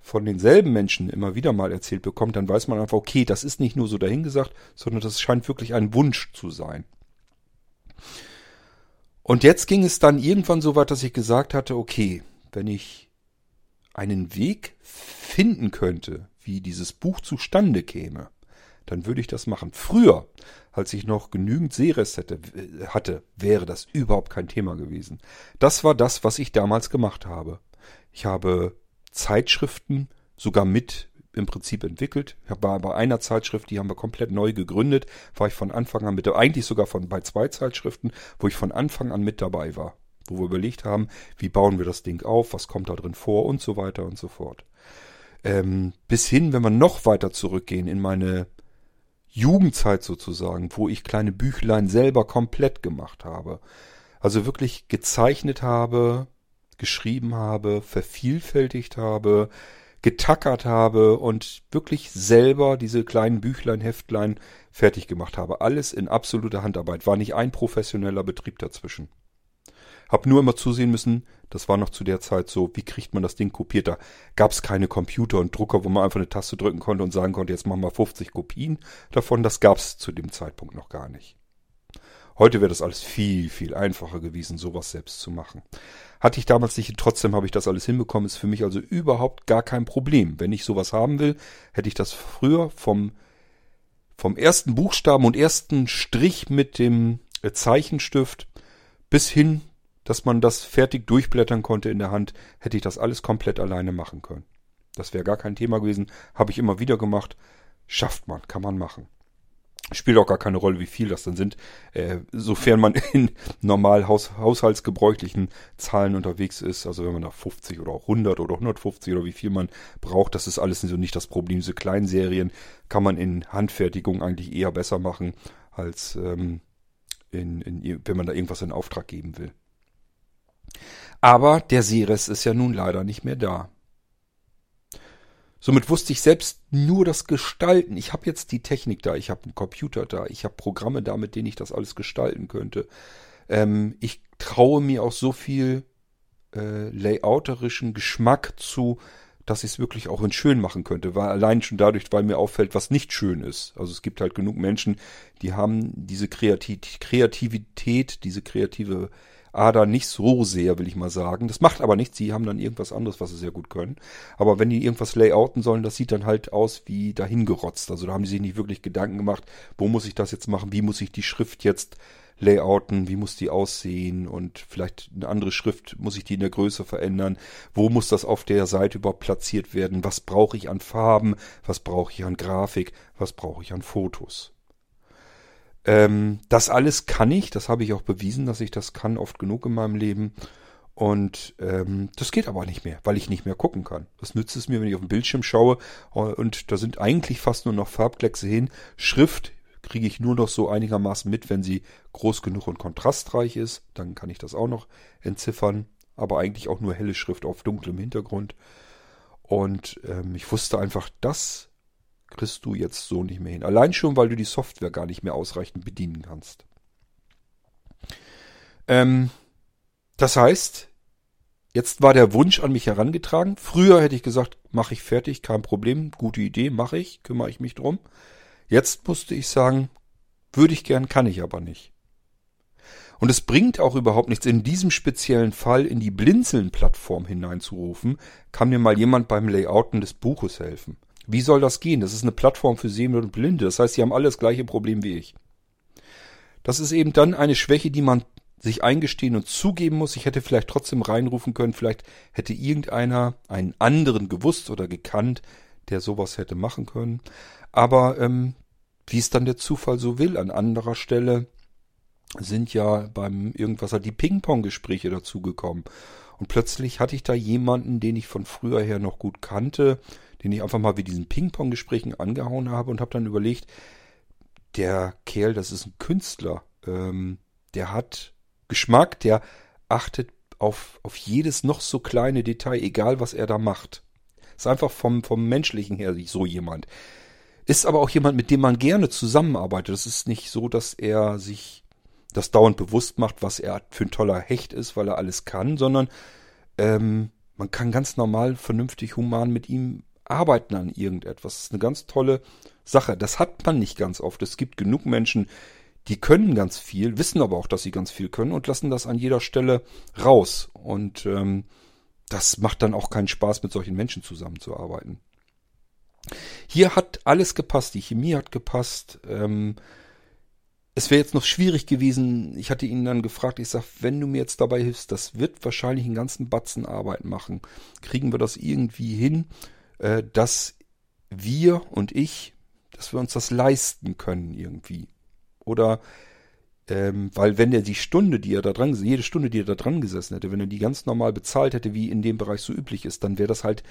von denselben Menschen immer wieder mal erzählt bekommt, dann weiß man einfach, okay, das ist nicht nur so dahingesagt, sondern das scheint wirklich ein Wunsch zu sein. Und jetzt ging es dann irgendwann so weit, dass ich gesagt hatte, okay, wenn ich einen Weg finden könnte, wie dieses Buch zustande käme, dann würde ich das machen. Früher, als ich noch genügend Seerest hätte, hatte, wäre das überhaupt kein Thema gewesen. Das war das, was ich damals gemacht habe. Ich habe Zeitschriften sogar mit im Prinzip entwickelt. Ich war bei einer Zeitschrift, die haben wir komplett neu gegründet, war ich von Anfang an mit, eigentlich sogar von bei zwei Zeitschriften, wo ich von Anfang an mit dabei war, wo wir überlegt haben, wie bauen wir das Ding auf, was kommt da drin vor und so weiter und so fort. Ähm, bis hin, wenn wir noch weiter zurückgehen in meine Jugendzeit sozusagen, wo ich kleine Büchlein selber komplett gemacht habe. Also wirklich gezeichnet habe, geschrieben habe, vervielfältigt habe, getackert habe und wirklich selber diese kleinen Büchlein, Heftlein fertig gemacht habe. Alles in absoluter Handarbeit. War nicht ein professioneller Betrieb dazwischen. Hab nur immer zusehen müssen, das war noch zu der Zeit so, wie kriegt man das Ding kopiert? Da gab es keine Computer und Drucker, wo man einfach eine Taste drücken konnte und sagen konnte, jetzt machen wir 50 Kopien davon. Das gab es zu dem Zeitpunkt noch gar nicht. Heute wäre das alles viel, viel einfacher gewesen, sowas selbst zu machen. Hatte ich damals nicht, trotzdem habe ich das alles hinbekommen, ist für mich also überhaupt gar kein Problem. Wenn ich sowas haben will, hätte ich das früher vom, vom ersten Buchstaben und ersten Strich mit dem äh, Zeichenstift bis hin dass man das fertig durchblättern konnte in der Hand, hätte ich das alles komplett alleine machen können. Das wäre gar kein Thema gewesen. Habe ich immer wieder gemacht. Schafft man, kann man machen. Spielt auch gar keine Rolle, wie viel das dann sind, äh, sofern man in normal haus haushaltsgebräuchlichen Zahlen unterwegs ist. Also wenn man da 50 oder auch 100 oder 150 oder wie viel man braucht, das ist alles so nicht das Problem. Diese kleinen Serien kann man in Handfertigung eigentlich eher besser machen, als ähm, in, in, wenn man da irgendwas in Auftrag geben will. Aber der Seres ist ja nun leider nicht mehr da. Somit wusste ich selbst nur das Gestalten. Ich habe jetzt die Technik da, ich habe einen Computer da, ich habe Programme da, mit denen ich das alles gestalten könnte. Ähm, ich traue mir auch so viel äh, layouterischen Geschmack zu, dass ich es wirklich auch in schön machen könnte. Weil allein schon dadurch, weil mir auffällt, was nicht schön ist. Also es gibt halt genug Menschen, die haben diese Kreativität Kreativität, diese kreative Ader nicht so sehr, will ich mal sagen. Das macht aber nichts, sie haben dann irgendwas anderes, was sie sehr gut können. Aber wenn die irgendwas layouten sollen, das sieht dann halt aus wie dahingerotzt. Also da haben die sich nicht wirklich Gedanken gemacht, wo muss ich das jetzt machen, wie muss ich die Schrift jetzt layouten, wie muss die aussehen und vielleicht eine andere Schrift, muss ich die in der Größe verändern, wo muss das auf der Seite überhaupt platziert werden, was brauche ich an Farben, was brauche ich an Grafik, was brauche ich an Fotos. Ähm, das alles kann ich, das habe ich auch bewiesen, dass ich das kann, oft genug in meinem Leben. Und ähm, das geht aber nicht mehr, weil ich nicht mehr gucken kann. Was nützt es mir, wenn ich auf den Bildschirm schaue äh, und da sind eigentlich fast nur noch Farbkleckse hin. Schrift kriege ich nur noch so einigermaßen mit, wenn sie groß genug und kontrastreich ist. Dann kann ich das auch noch entziffern. Aber eigentlich auch nur helle Schrift auf dunklem Hintergrund. Und ähm, ich wusste einfach, das kriegst du jetzt so nicht mehr hin. Allein schon, weil du die Software gar nicht mehr ausreichend bedienen kannst. Ähm, das heißt, jetzt war der Wunsch an mich herangetragen. Früher hätte ich gesagt, mache ich fertig, kein Problem, gute Idee, mache ich, kümmere ich mich drum. Jetzt musste ich sagen, würde ich gern, kann ich aber nicht. Und es bringt auch überhaupt nichts, in diesem speziellen Fall in die Blinzeln-Plattform hineinzurufen, kann mir mal jemand beim Layouten des Buches helfen. Wie soll das gehen? Das ist eine Plattform für Sehende und Blinde. Das heißt, sie haben alle das gleiche Problem wie ich. Das ist eben dann eine Schwäche, die man sich eingestehen und zugeben muss. Ich hätte vielleicht trotzdem reinrufen können. Vielleicht hätte irgendeiner einen anderen gewusst oder gekannt, der sowas hätte machen können. Aber ähm, wie es dann der Zufall so will, an anderer Stelle sind ja beim Irgendwasser die Ping-Pong-Gespräche dazugekommen. Und plötzlich hatte ich da jemanden, den ich von früher her noch gut kannte, den ich einfach mal wie diesen Ping-Pong-Gesprächen angehauen habe und habe dann überlegt, der Kerl, das ist ein Künstler, ähm, der hat Geschmack, der achtet auf, auf jedes noch so kleine Detail, egal was er da macht. Ist einfach vom, vom menschlichen her so jemand. Ist aber auch jemand, mit dem man gerne zusammenarbeitet. Es ist nicht so, dass er sich das dauernd bewusst macht, was er für ein toller Hecht ist, weil er alles kann, sondern ähm, man kann ganz normal, vernünftig, human mit ihm arbeiten an irgendetwas. Das ist eine ganz tolle Sache. Das hat man nicht ganz oft. Es gibt genug Menschen, die können ganz viel, wissen aber auch, dass sie ganz viel können und lassen das an jeder Stelle raus. Und ähm, das macht dann auch keinen Spaß, mit solchen Menschen zusammenzuarbeiten. Hier hat alles gepasst. Die Chemie hat gepasst. Ähm, es wäre jetzt noch schwierig gewesen. Ich hatte ihn dann gefragt, ich sag, wenn du mir jetzt dabei hilfst, das wird wahrscheinlich einen ganzen Batzen Arbeit machen. Kriegen wir das irgendwie hin? Äh, dass wir und ich, dass wir uns das leisten können irgendwie. Oder ähm, weil wenn er die Stunde, die er da dran, jede Stunde, die er da dran gesessen hätte, wenn er die ganz normal bezahlt hätte, wie in dem Bereich so üblich ist, dann wäre das halt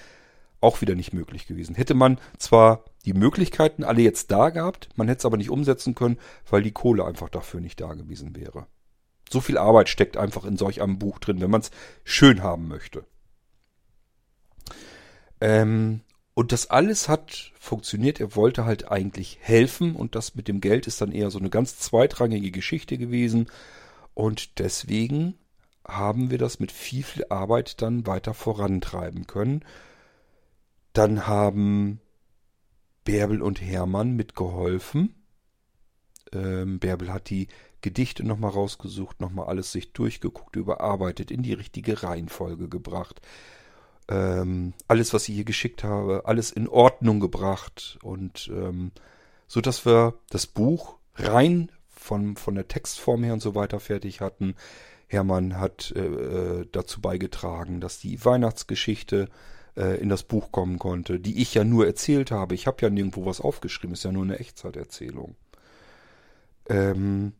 auch wieder nicht möglich gewesen. Hätte man zwar die Möglichkeiten alle jetzt da gehabt, man hätte es aber nicht umsetzen können, weil die Kohle einfach dafür nicht da gewesen wäre. So viel Arbeit steckt einfach in solch einem Buch drin, wenn man es schön haben möchte. Ähm, und das alles hat funktioniert. Er wollte halt eigentlich helfen und das mit dem Geld ist dann eher so eine ganz zweitrangige Geschichte gewesen. Und deswegen haben wir das mit viel, viel Arbeit dann weiter vorantreiben können. Dann haben Bärbel und Hermann mitgeholfen. Ähm, Bärbel hat die Gedichte nochmal rausgesucht, nochmal alles sich durchgeguckt, überarbeitet, in die richtige Reihenfolge gebracht ähm, alles, was ich hier geschickt habe, alles in Ordnung gebracht und ähm, so dass wir das Buch rein von, von der Textform her und so weiter fertig hatten. Hermann hat äh, äh, dazu beigetragen, dass die Weihnachtsgeschichte äh, in das Buch kommen konnte, die ich ja nur erzählt habe. Ich habe ja nirgendwo was aufgeschrieben, ist ja nur eine Echtzeiterzählung. Ähm,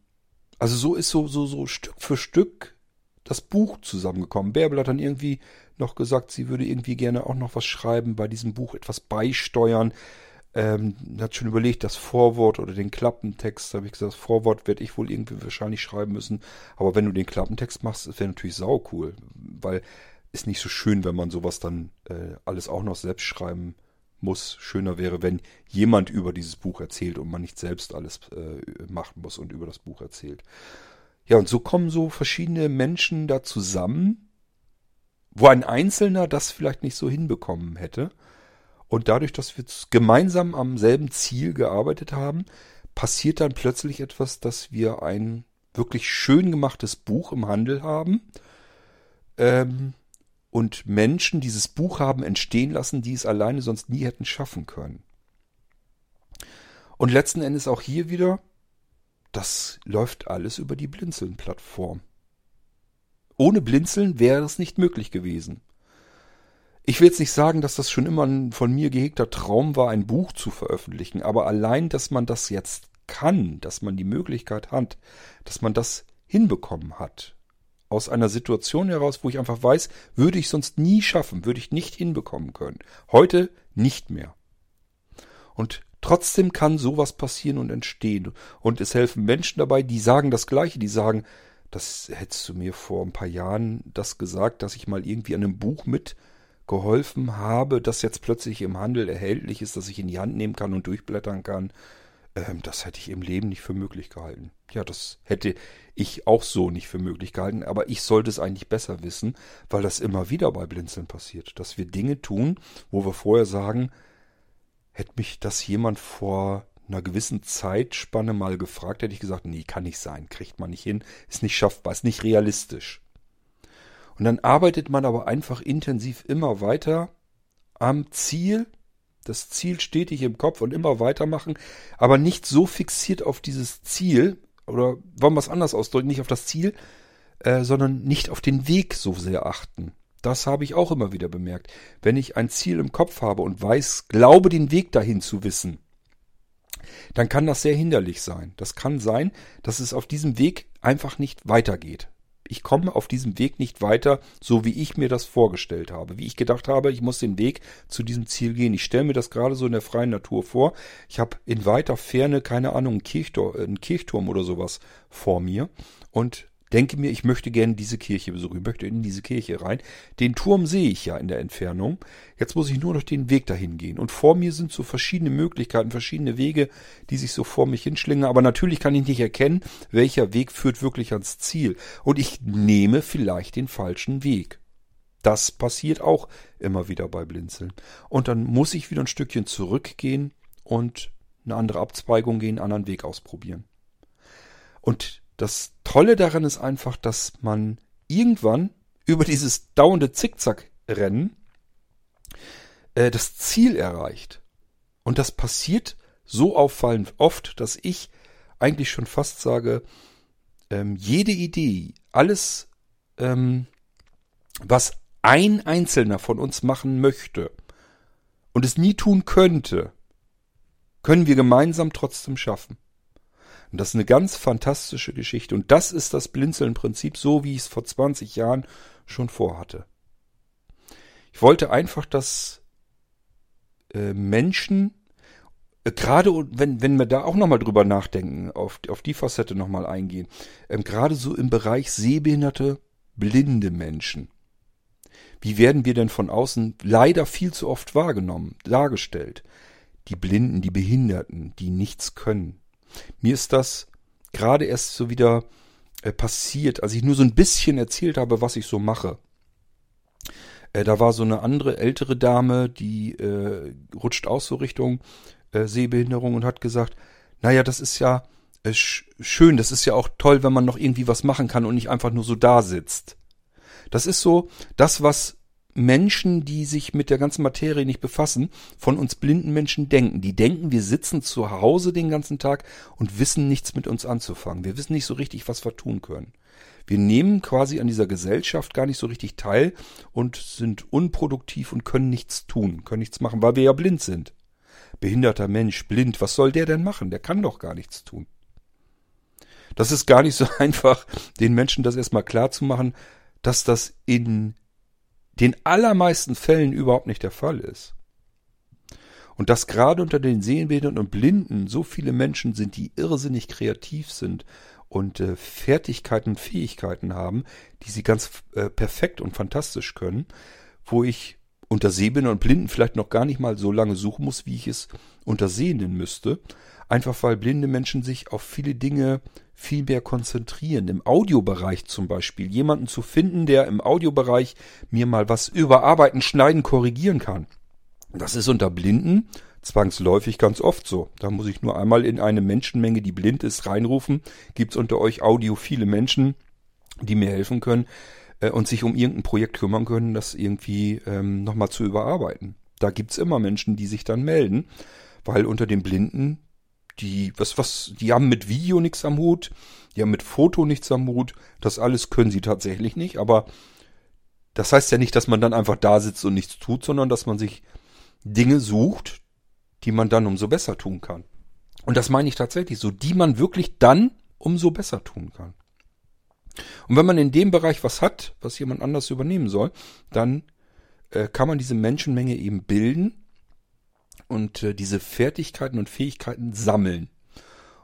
also so ist so, so, so Stück für Stück das Buch zusammengekommen. Bärbel hat dann irgendwie noch gesagt, sie würde irgendwie gerne auch noch was schreiben, bei diesem Buch etwas beisteuern. Ähm, hat schon überlegt, das Vorwort oder den Klappentext, habe ich gesagt, das Vorwort werde ich wohl irgendwie wahrscheinlich schreiben müssen. Aber wenn du den Klappentext machst, wäre natürlich sau cool, weil ist nicht so schön, wenn man sowas dann äh, alles auch noch selbst schreiben muss. Schöner wäre, wenn jemand über dieses Buch erzählt und man nicht selbst alles äh, machen muss und über das Buch erzählt. Ja, und so kommen so verschiedene Menschen da zusammen, wo ein Einzelner das vielleicht nicht so hinbekommen hätte. Und dadurch, dass wir gemeinsam am selben Ziel gearbeitet haben, passiert dann plötzlich etwas, dass wir ein wirklich schön gemachtes Buch im Handel haben ähm, und Menschen dieses Buch haben entstehen lassen, die es alleine sonst nie hätten schaffen können. Und letzten Endes auch hier wieder, das läuft alles über die Blinzeln-Plattform. Ohne Blinzeln wäre es nicht möglich gewesen. Ich will jetzt nicht sagen, dass das schon immer ein von mir gehegter Traum war, ein Buch zu veröffentlichen, aber allein, dass man das jetzt kann, dass man die Möglichkeit hat, dass man das hinbekommen hat, aus einer Situation heraus, wo ich einfach weiß, würde ich sonst nie schaffen, würde ich nicht hinbekommen können. Heute nicht mehr. Und trotzdem kann sowas passieren und entstehen. Und es helfen Menschen dabei, die sagen das Gleiche, die sagen, das hättest du mir vor ein paar Jahren das gesagt, dass ich mal irgendwie an einem Buch mit geholfen habe, das jetzt plötzlich im Handel erhältlich ist, dass ich in die Hand nehmen kann und durchblättern kann, ähm, das hätte ich im Leben nicht für möglich gehalten. Ja, das hätte ich auch so nicht für möglich gehalten, aber ich sollte es eigentlich besser wissen, weil das immer wieder bei Blinzeln passiert, dass wir Dinge tun, wo wir vorher sagen, hätte mich das jemand vor einer gewissen Zeitspanne mal gefragt, hätte ich gesagt, nee, kann nicht sein, kriegt man nicht hin, ist nicht schaffbar, ist nicht realistisch. Und dann arbeitet man aber einfach intensiv immer weiter am Ziel, das Ziel stetig im Kopf und immer weitermachen, aber nicht so fixiert auf dieses Ziel, oder wollen wir es anders ausdrücken, nicht auf das Ziel, äh, sondern nicht auf den Weg so sehr achten. Das habe ich auch immer wieder bemerkt. Wenn ich ein Ziel im Kopf habe und weiß, glaube den Weg dahin zu wissen, dann kann das sehr hinderlich sein. Das kann sein, dass es auf diesem Weg einfach nicht weitergeht ich komme auf diesem Weg nicht weiter, so wie ich mir das vorgestellt habe. Wie ich gedacht habe, ich muss den Weg zu diesem Ziel gehen. Ich stelle mir das gerade so in der freien Natur vor. Ich habe in weiter Ferne, keine Ahnung, einen Kirchturm, einen Kirchturm oder sowas vor mir. Und denke mir, ich möchte gerne diese Kirche besuchen, ich möchte in diese Kirche rein. Den Turm sehe ich ja in der Entfernung. Jetzt muss ich nur durch den Weg dahin gehen. Und vor mir sind so verschiedene Möglichkeiten, verschiedene Wege, die sich so vor mich hinschlingen. Aber natürlich kann ich nicht erkennen, welcher Weg führt wirklich ans Ziel. Und ich nehme vielleicht den falschen Weg. Das passiert auch immer wieder bei Blinzeln. Und dann muss ich wieder ein Stückchen zurückgehen und eine andere Abzweigung gehen, einen anderen Weg ausprobieren. Und das Tolle daran ist einfach, dass man irgendwann über dieses dauernde Zickzack-Rennen äh, das Ziel erreicht. Und das passiert so auffallend oft, dass ich eigentlich schon fast sage, ähm, jede Idee, alles, ähm, was ein Einzelner von uns machen möchte und es nie tun könnte, können wir gemeinsam trotzdem schaffen. Und das ist eine ganz fantastische Geschichte. Und das ist das Blinzeln-Prinzip, so wie ich es vor 20 Jahren schon vorhatte. Ich wollte einfach, dass äh, Menschen, äh, gerade wenn, wenn wir da auch nochmal drüber nachdenken, auf, auf die Facette nochmal eingehen, ähm, gerade so im Bereich sehbehinderte, blinde Menschen. Wie werden wir denn von außen leider viel zu oft wahrgenommen, dargestellt? Die Blinden, die Behinderten, die nichts können. Mir ist das gerade erst so wieder äh, passiert, als ich nur so ein bisschen erzählt habe, was ich so mache. Äh, da war so eine andere ältere Dame, die äh, rutscht auch so Richtung äh, Sehbehinderung und hat gesagt, naja, das ist ja äh, schön, das ist ja auch toll, wenn man noch irgendwie was machen kann und nicht einfach nur so da sitzt. Das ist so das, was Menschen, die sich mit der ganzen Materie nicht befassen, von uns blinden Menschen denken. Die denken, wir sitzen zu Hause den ganzen Tag und wissen nichts mit uns anzufangen. Wir wissen nicht so richtig, was wir tun können. Wir nehmen quasi an dieser Gesellschaft gar nicht so richtig teil und sind unproduktiv und können nichts tun, können nichts machen, weil wir ja blind sind. Behinderter Mensch, blind, was soll der denn machen? Der kann doch gar nichts tun. Das ist gar nicht so einfach, den Menschen das erstmal klar zu machen, dass das in den allermeisten Fällen überhaupt nicht der Fall ist. Und dass gerade unter den Sehenbehinderten und Blinden so viele Menschen sind, die irrsinnig kreativ sind und äh, Fertigkeiten Fähigkeiten haben, die sie ganz äh, perfekt und fantastisch können, wo ich unter Sehbehinderten und Blinden vielleicht noch gar nicht mal so lange suchen muss, wie ich es unter Sehenden müsste. Einfach weil blinde Menschen sich auf viele Dinge viel mehr konzentrieren. Im Audiobereich zum Beispiel. Jemanden zu finden, der im Audiobereich mir mal was überarbeiten, schneiden, korrigieren kann. Das ist unter Blinden zwangsläufig ganz oft so. Da muss ich nur einmal in eine Menschenmenge, die blind ist, reinrufen. Gibt's unter euch audiophile Menschen, die mir helfen können äh, und sich um irgendein Projekt kümmern können, das irgendwie ähm, nochmal zu überarbeiten. Da gibt's immer Menschen, die sich dann melden, weil unter den Blinden, die, was, was, die haben mit Video nichts am Hut, die haben mit Foto nichts am Hut, das alles können sie tatsächlich nicht, aber das heißt ja nicht, dass man dann einfach da sitzt und nichts tut, sondern dass man sich Dinge sucht, die man dann umso besser tun kann. Und das meine ich tatsächlich so, die man wirklich dann umso besser tun kann. Und wenn man in dem Bereich was hat, was jemand anders übernehmen soll, dann äh, kann man diese Menschenmenge eben bilden und äh, diese Fertigkeiten und Fähigkeiten sammeln.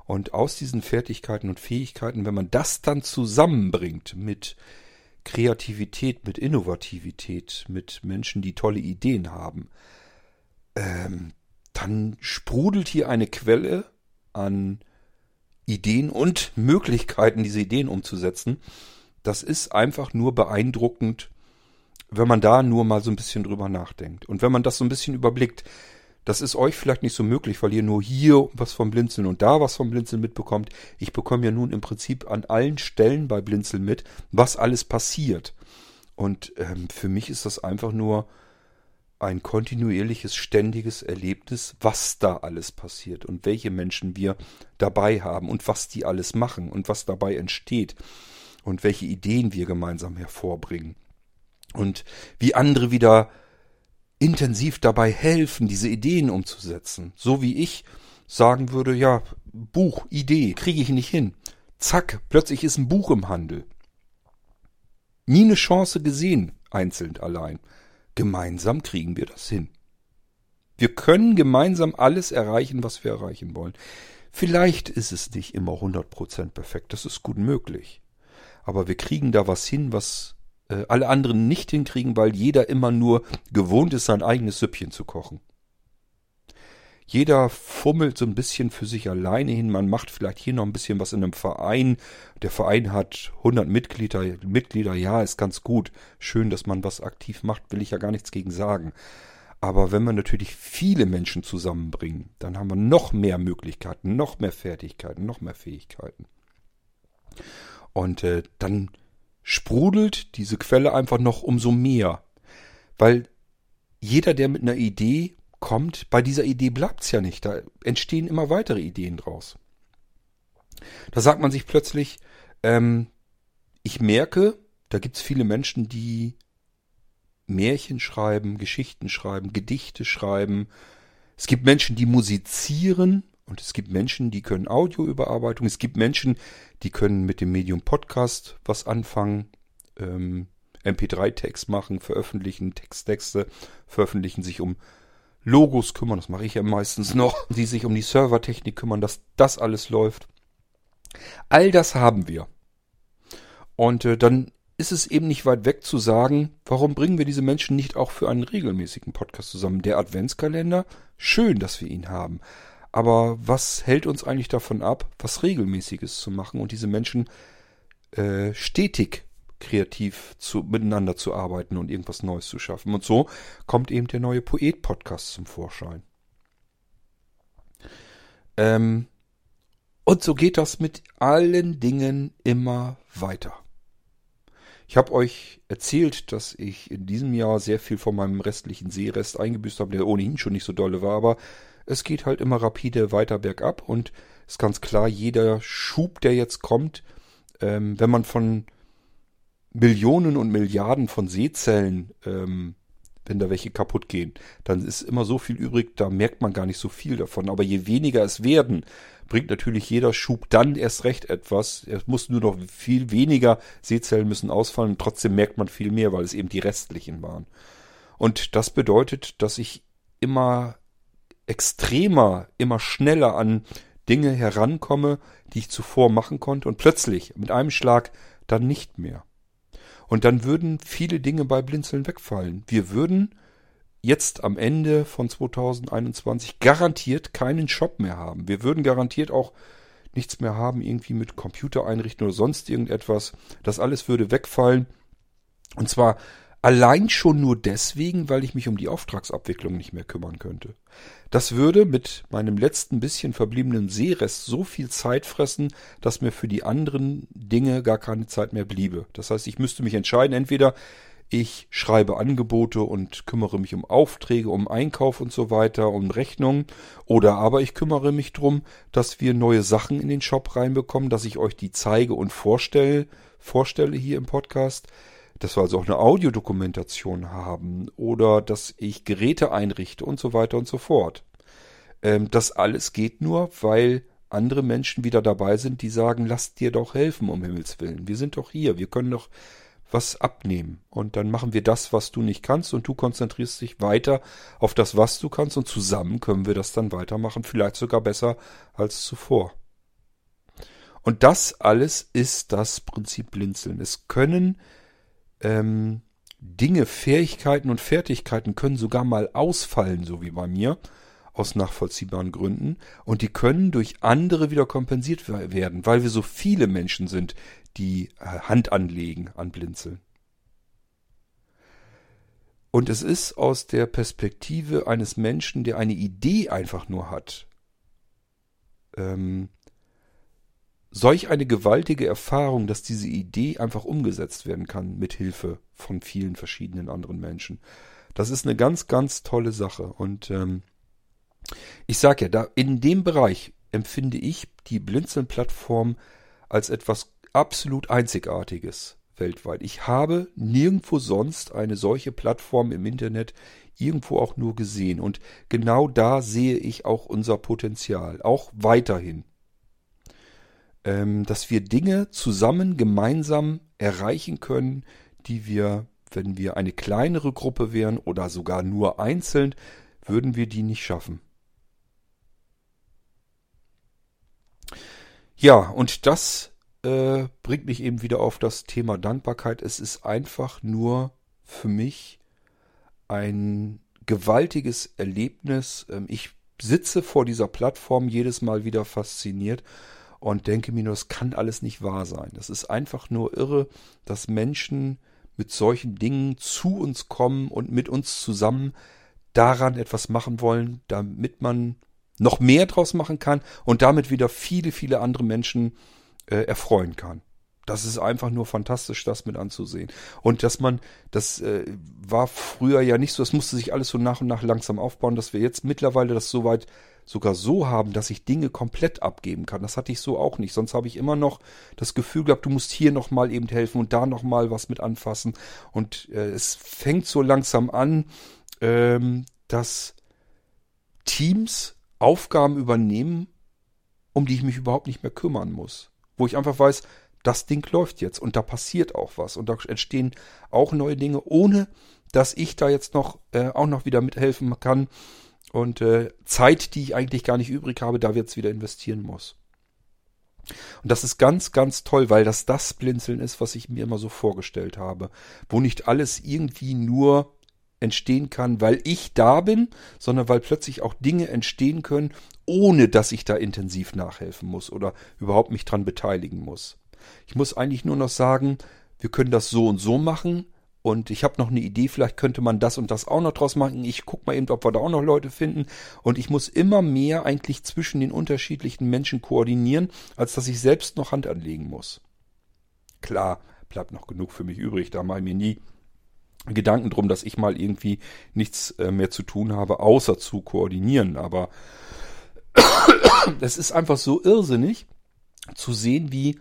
Und aus diesen Fertigkeiten und Fähigkeiten, wenn man das dann zusammenbringt mit Kreativität, mit Innovativität, mit Menschen, die tolle Ideen haben, ähm, dann sprudelt hier eine Quelle an Ideen und Möglichkeiten, diese Ideen umzusetzen. Das ist einfach nur beeindruckend, wenn man da nur mal so ein bisschen drüber nachdenkt. Und wenn man das so ein bisschen überblickt, das ist euch vielleicht nicht so möglich, weil ihr nur hier was vom Blinzeln und da was vom Blinzeln mitbekommt. Ich bekomme ja nun im Prinzip an allen Stellen bei Blinzeln mit, was alles passiert. Und ähm, für mich ist das einfach nur ein kontinuierliches, ständiges Erlebnis, was da alles passiert und welche Menschen wir dabei haben und was die alles machen und was dabei entsteht und welche Ideen wir gemeinsam hervorbringen und wie andere wieder intensiv dabei helfen, diese Ideen umzusetzen. So wie ich sagen würde, ja, Buch, Idee, kriege ich nicht hin. Zack, plötzlich ist ein Buch im Handel. Nie eine Chance gesehen, einzeln allein. Gemeinsam kriegen wir das hin. Wir können gemeinsam alles erreichen, was wir erreichen wollen. Vielleicht ist es nicht immer 100% perfekt, das ist gut möglich. Aber wir kriegen da was hin, was äh, alle anderen nicht hinkriegen, weil jeder immer nur gewohnt ist, sein eigenes Süppchen zu kochen. Jeder fummelt so ein bisschen für sich alleine hin. Man macht vielleicht hier noch ein bisschen was in einem Verein. Der Verein hat 100 Mitglieder. Mitglieder, ja, ist ganz gut. Schön, dass man was aktiv macht, will ich ja gar nichts gegen sagen. Aber wenn wir natürlich viele Menschen zusammenbringen, dann haben wir noch mehr Möglichkeiten, noch mehr Fertigkeiten, noch mehr Fähigkeiten. Und äh, dann sprudelt diese Quelle einfach noch umso mehr. Weil jeder, der mit einer Idee kommt, bei dieser Idee bleibt's ja nicht. Da entstehen immer weitere Ideen draus. Da sagt man sich plötzlich, ähm, ich merke, da gibt's viele Menschen, die Märchen schreiben, Geschichten schreiben, Gedichte schreiben. Es gibt Menschen, die musizieren und es gibt Menschen, die können Audioüberarbeitung. Es gibt Menschen, die können mit dem Medium Podcast was anfangen. Ähm, MP3-Text machen, veröffentlichen Texttexte, veröffentlichen sich um Logos kümmern, das mache ich ja meistens noch, die sich um die Servertechnik kümmern, dass das alles läuft. All das haben wir. Und äh, dann ist es eben nicht weit weg zu sagen, warum bringen wir diese Menschen nicht auch für einen regelmäßigen Podcast zusammen? Der Adventskalender, schön, dass wir ihn haben. Aber was hält uns eigentlich davon ab, was regelmäßiges zu machen und diese Menschen äh, stetig kreativ zu, miteinander zu arbeiten und irgendwas Neues zu schaffen. Und so kommt eben der neue Poet-Podcast zum Vorschein. Ähm, und so geht das mit allen Dingen immer weiter. Ich habe euch erzählt, dass ich in diesem Jahr sehr viel von meinem restlichen Seerest eingebüßt habe, der ohnehin schon nicht so dolle war, aber es geht halt immer rapide weiter bergab und ist ganz klar, jeder Schub, der jetzt kommt, ähm, wenn man von Millionen und Milliarden von Seezellen, ähm, wenn da welche kaputt gehen, dann ist immer so viel übrig, da merkt man gar nicht so viel davon. Aber je weniger es werden, bringt natürlich jeder Schub dann erst recht etwas. Es muss nur noch viel weniger Seezellen müssen ausfallen und trotzdem merkt man viel mehr, weil es eben die restlichen waren. Und das bedeutet, dass ich immer extremer, immer schneller an Dinge herankomme, die ich zuvor machen konnte und plötzlich mit einem Schlag dann nicht mehr. Und dann würden viele Dinge bei Blinzeln wegfallen. Wir würden jetzt am Ende von 2021 garantiert keinen Shop mehr haben. Wir würden garantiert auch nichts mehr haben, irgendwie mit Computer einrichten oder sonst irgendetwas. Das alles würde wegfallen. Und zwar Allein schon nur deswegen, weil ich mich um die Auftragsabwicklung nicht mehr kümmern könnte. Das würde mit meinem letzten bisschen verbliebenen Seerest so viel Zeit fressen, dass mir für die anderen Dinge gar keine Zeit mehr bliebe. Das heißt, ich müsste mich entscheiden, entweder ich schreibe Angebote und kümmere mich um Aufträge, um Einkauf und so weiter, um Rechnungen. Oder aber ich kümmere mich drum, dass wir neue Sachen in den Shop reinbekommen, dass ich euch die zeige und vorstelle, vorstelle hier im Podcast. Dass wir also auch eine Audiodokumentation haben oder dass ich Geräte einrichte und so weiter und so fort. Ähm, das alles geht nur, weil andere Menschen wieder dabei sind, die sagen, lasst dir doch helfen, um Himmels Willen. Wir sind doch hier, wir können doch was abnehmen. Und dann machen wir das, was du nicht kannst und du konzentrierst dich weiter auf das, was du kannst und zusammen können wir das dann weitermachen, vielleicht sogar besser als zuvor. Und das alles ist das Prinzip Blinzeln. Es können ähm, Dinge, Fähigkeiten und Fertigkeiten können sogar mal ausfallen, so wie bei mir, aus nachvollziehbaren Gründen. Und die können durch andere wieder kompensiert werden, weil wir so viele Menschen sind, die äh, Hand anlegen an Blinzeln. Und es ist aus der Perspektive eines Menschen, der eine Idee einfach nur hat, ähm, solch eine gewaltige Erfahrung, dass diese Idee einfach umgesetzt werden kann mit Hilfe von vielen verschiedenen anderen Menschen. Das ist eine ganz, ganz tolle Sache. Und ähm, ich sage ja, da in dem Bereich empfinde ich die Blinzeln-Plattform als etwas absolut Einzigartiges weltweit. Ich habe nirgendwo sonst eine solche Plattform im Internet irgendwo auch nur gesehen. Und genau da sehe ich auch unser Potenzial, auch weiterhin. Ähm, dass wir Dinge zusammen, gemeinsam erreichen können, die wir, wenn wir eine kleinere Gruppe wären oder sogar nur einzeln, würden wir die nicht schaffen. Ja, und das äh, bringt mich eben wieder auf das Thema Dankbarkeit. Es ist einfach nur für mich ein gewaltiges Erlebnis. Ähm, ich sitze vor dieser Plattform jedes Mal wieder fasziniert und denke mir nur, das kann alles nicht wahr sein. Das ist einfach nur irre, dass Menschen mit solchen Dingen zu uns kommen und mit uns zusammen daran etwas machen wollen, damit man noch mehr draus machen kann und damit wieder viele, viele andere Menschen äh, erfreuen kann. Das ist einfach nur fantastisch, das mit anzusehen. Und dass man, das äh, war früher ja nicht so, das musste sich alles so nach und nach langsam aufbauen, dass wir jetzt mittlerweile das soweit sogar so haben, dass ich Dinge komplett abgeben kann. Das hatte ich so auch nicht. Sonst habe ich immer noch das Gefühl gehabt, du musst hier nochmal eben helfen und da nochmal was mit anfassen. Und äh, es fängt so langsam an, ähm, dass Teams Aufgaben übernehmen, um die ich mich überhaupt nicht mehr kümmern muss wo ich einfach weiß, das Ding läuft jetzt und da passiert auch was und da entstehen auch neue Dinge, ohne dass ich da jetzt noch äh, auch noch wieder mithelfen kann und äh, Zeit, die ich eigentlich gar nicht übrig habe, da jetzt wieder investieren muss. Und das ist ganz, ganz toll, weil das das Blinzeln ist, was ich mir immer so vorgestellt habe, wo nicht alles irgendwie nur entstehen kann, weil ich da bin, sondern weil plötzlich auch Dinge entstehen können, ohne dass ich da intensiv nachhelfen muss oder überhaupt mich dran beteiligen muss. Ich muss eigentlich nur noch sagen, wir können das so und so machen und ich habe noch eine Idee, vielleicht könnte man das und das auch noch draus machen. Ich guck mal eben, ob wir da auch noch Leute finden und ich muss immer mehr eigentlich zwischen den unterschiedlichen Menschen koordinieren, als dass ich selbst noch Hand anlegen muss. Klar, bleibt noch genug für mich übrig, da mache ich mir nie Gedanken drum, dass ich mal irgendwie nichts äh, mehr zu tun habe, außer zu koordinieren. Aber es ist einfach so irrsinnig zu sehen, wie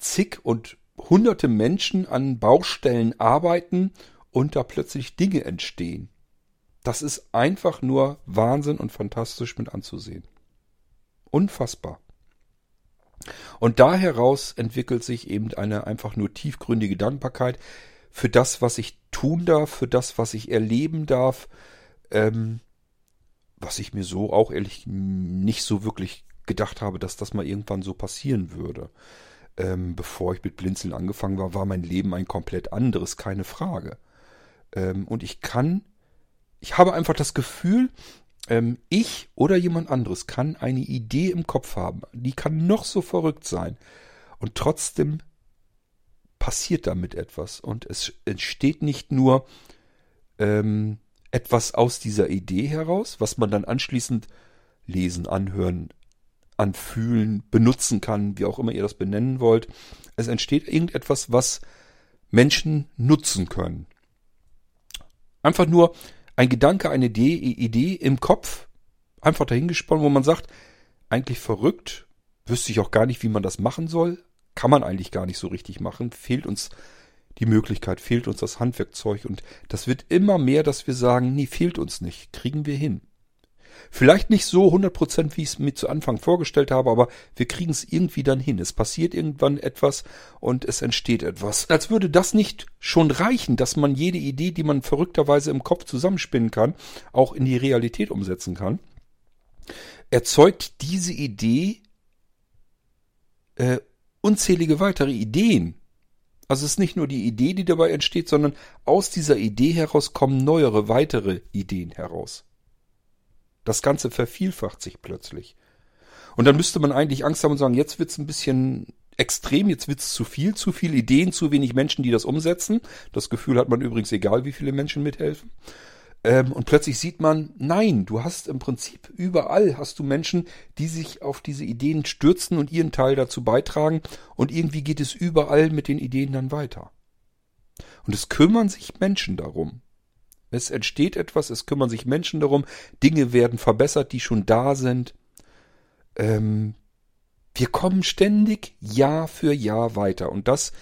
zig und hunderte Menschen an Baustellen arbeiten und da plötzlich Dinge entstehen. Das ist einfach nur Wahnsinn und fantastisch mit anzusehen. Unfassbar. Und da heraus entwickelt sich eben eine einfach nur tiefgründige Dankbarkeit, für das, was ich tun darf, für das, was ich erleben darf, ähm, was ich mir so auch ehrlich nicht so wirklich gedacht habe, dass das mal irgendwann so passieren würde. Ähm, bevor ich mit Blinzeln angefangen war, war mein Leben ein komplett anderes, keine Frage. Ähm, und ich kann, ich habe einfach das Gefühl, ähm, ich oder jemand anderes kann eine Idee im Kopf haben, die kann noch so verrückt sein. Und trotzdem passiert damit etwas. Und es entsteht nicht nur ähm, etwas aus dieser Idee heraus, was man dann anschließend lesen, anhören, anfühlen, benutzen kann, wie auch immer ihr das benennen wollt. Es entsteht irgendetwas, was Menschen nutzen können. Einfach nur ein Gedanke, eine Idee, Idee im Kopf, einfach dahingesponnen, wo man sagt, eigentlich verrückt, wüsste ich auch gar nicht, wie man das machen soll, kann man eigentlich gar nicht so richtig machen, fehlt uns die Möglichkeit, fehlt uns das Handwerkzeug und das wird immer mehr, dass wir sagen, nee, fehlt uns nicht, kriegen wir hin. Vielleicht nicht so 100%, wie ich es mir zu Anfang vorgestellt habe, aber wir kriegen es irgendwie dann hin. Es passiert irgendwann etwas und es entsteht etwas. Als würde das nicht schon reichen, dass man jede Idee, die man verrückterweise im Kopf zusammenspinnen kann, auch in die Realität umsetzen kann. Erzeugt diese Idee äh, unzählige weitere Ideen. Also es ist nicht nur die Idee, die dabei entsteht, sondern aus dieser Idee heraus kommen neuere, weitere Ideen heraus. Das Ganze vervielfacht sich plötzlich. Und dann müsste man eigentlich Angst haben und sagen, jetzt wird's ein bisschen extrem, jetzt wird's zu viel, zu viele Ideen, zu wenig Menschen, die das umsetzen. Das Gefühl hat man übrigens, egal wie viele Menschen mithelfen. Ähm, und plötzlich sieht man, nein, du hast im Prinzip überall hast du Menschen, die sich auf diese Ideen stürzen und ihren Teil dazu beitragen. Und irgendwie geht es überall mit den Ideen dann weiter. Und es kümmern sich Menschen darum. Es entsteht etwas, es kümmern sich Menschen darum, Dinge werden verbessert, die schon da sind. Ähm, wir kommen ständig Jahr für Jahr weiter. Und das,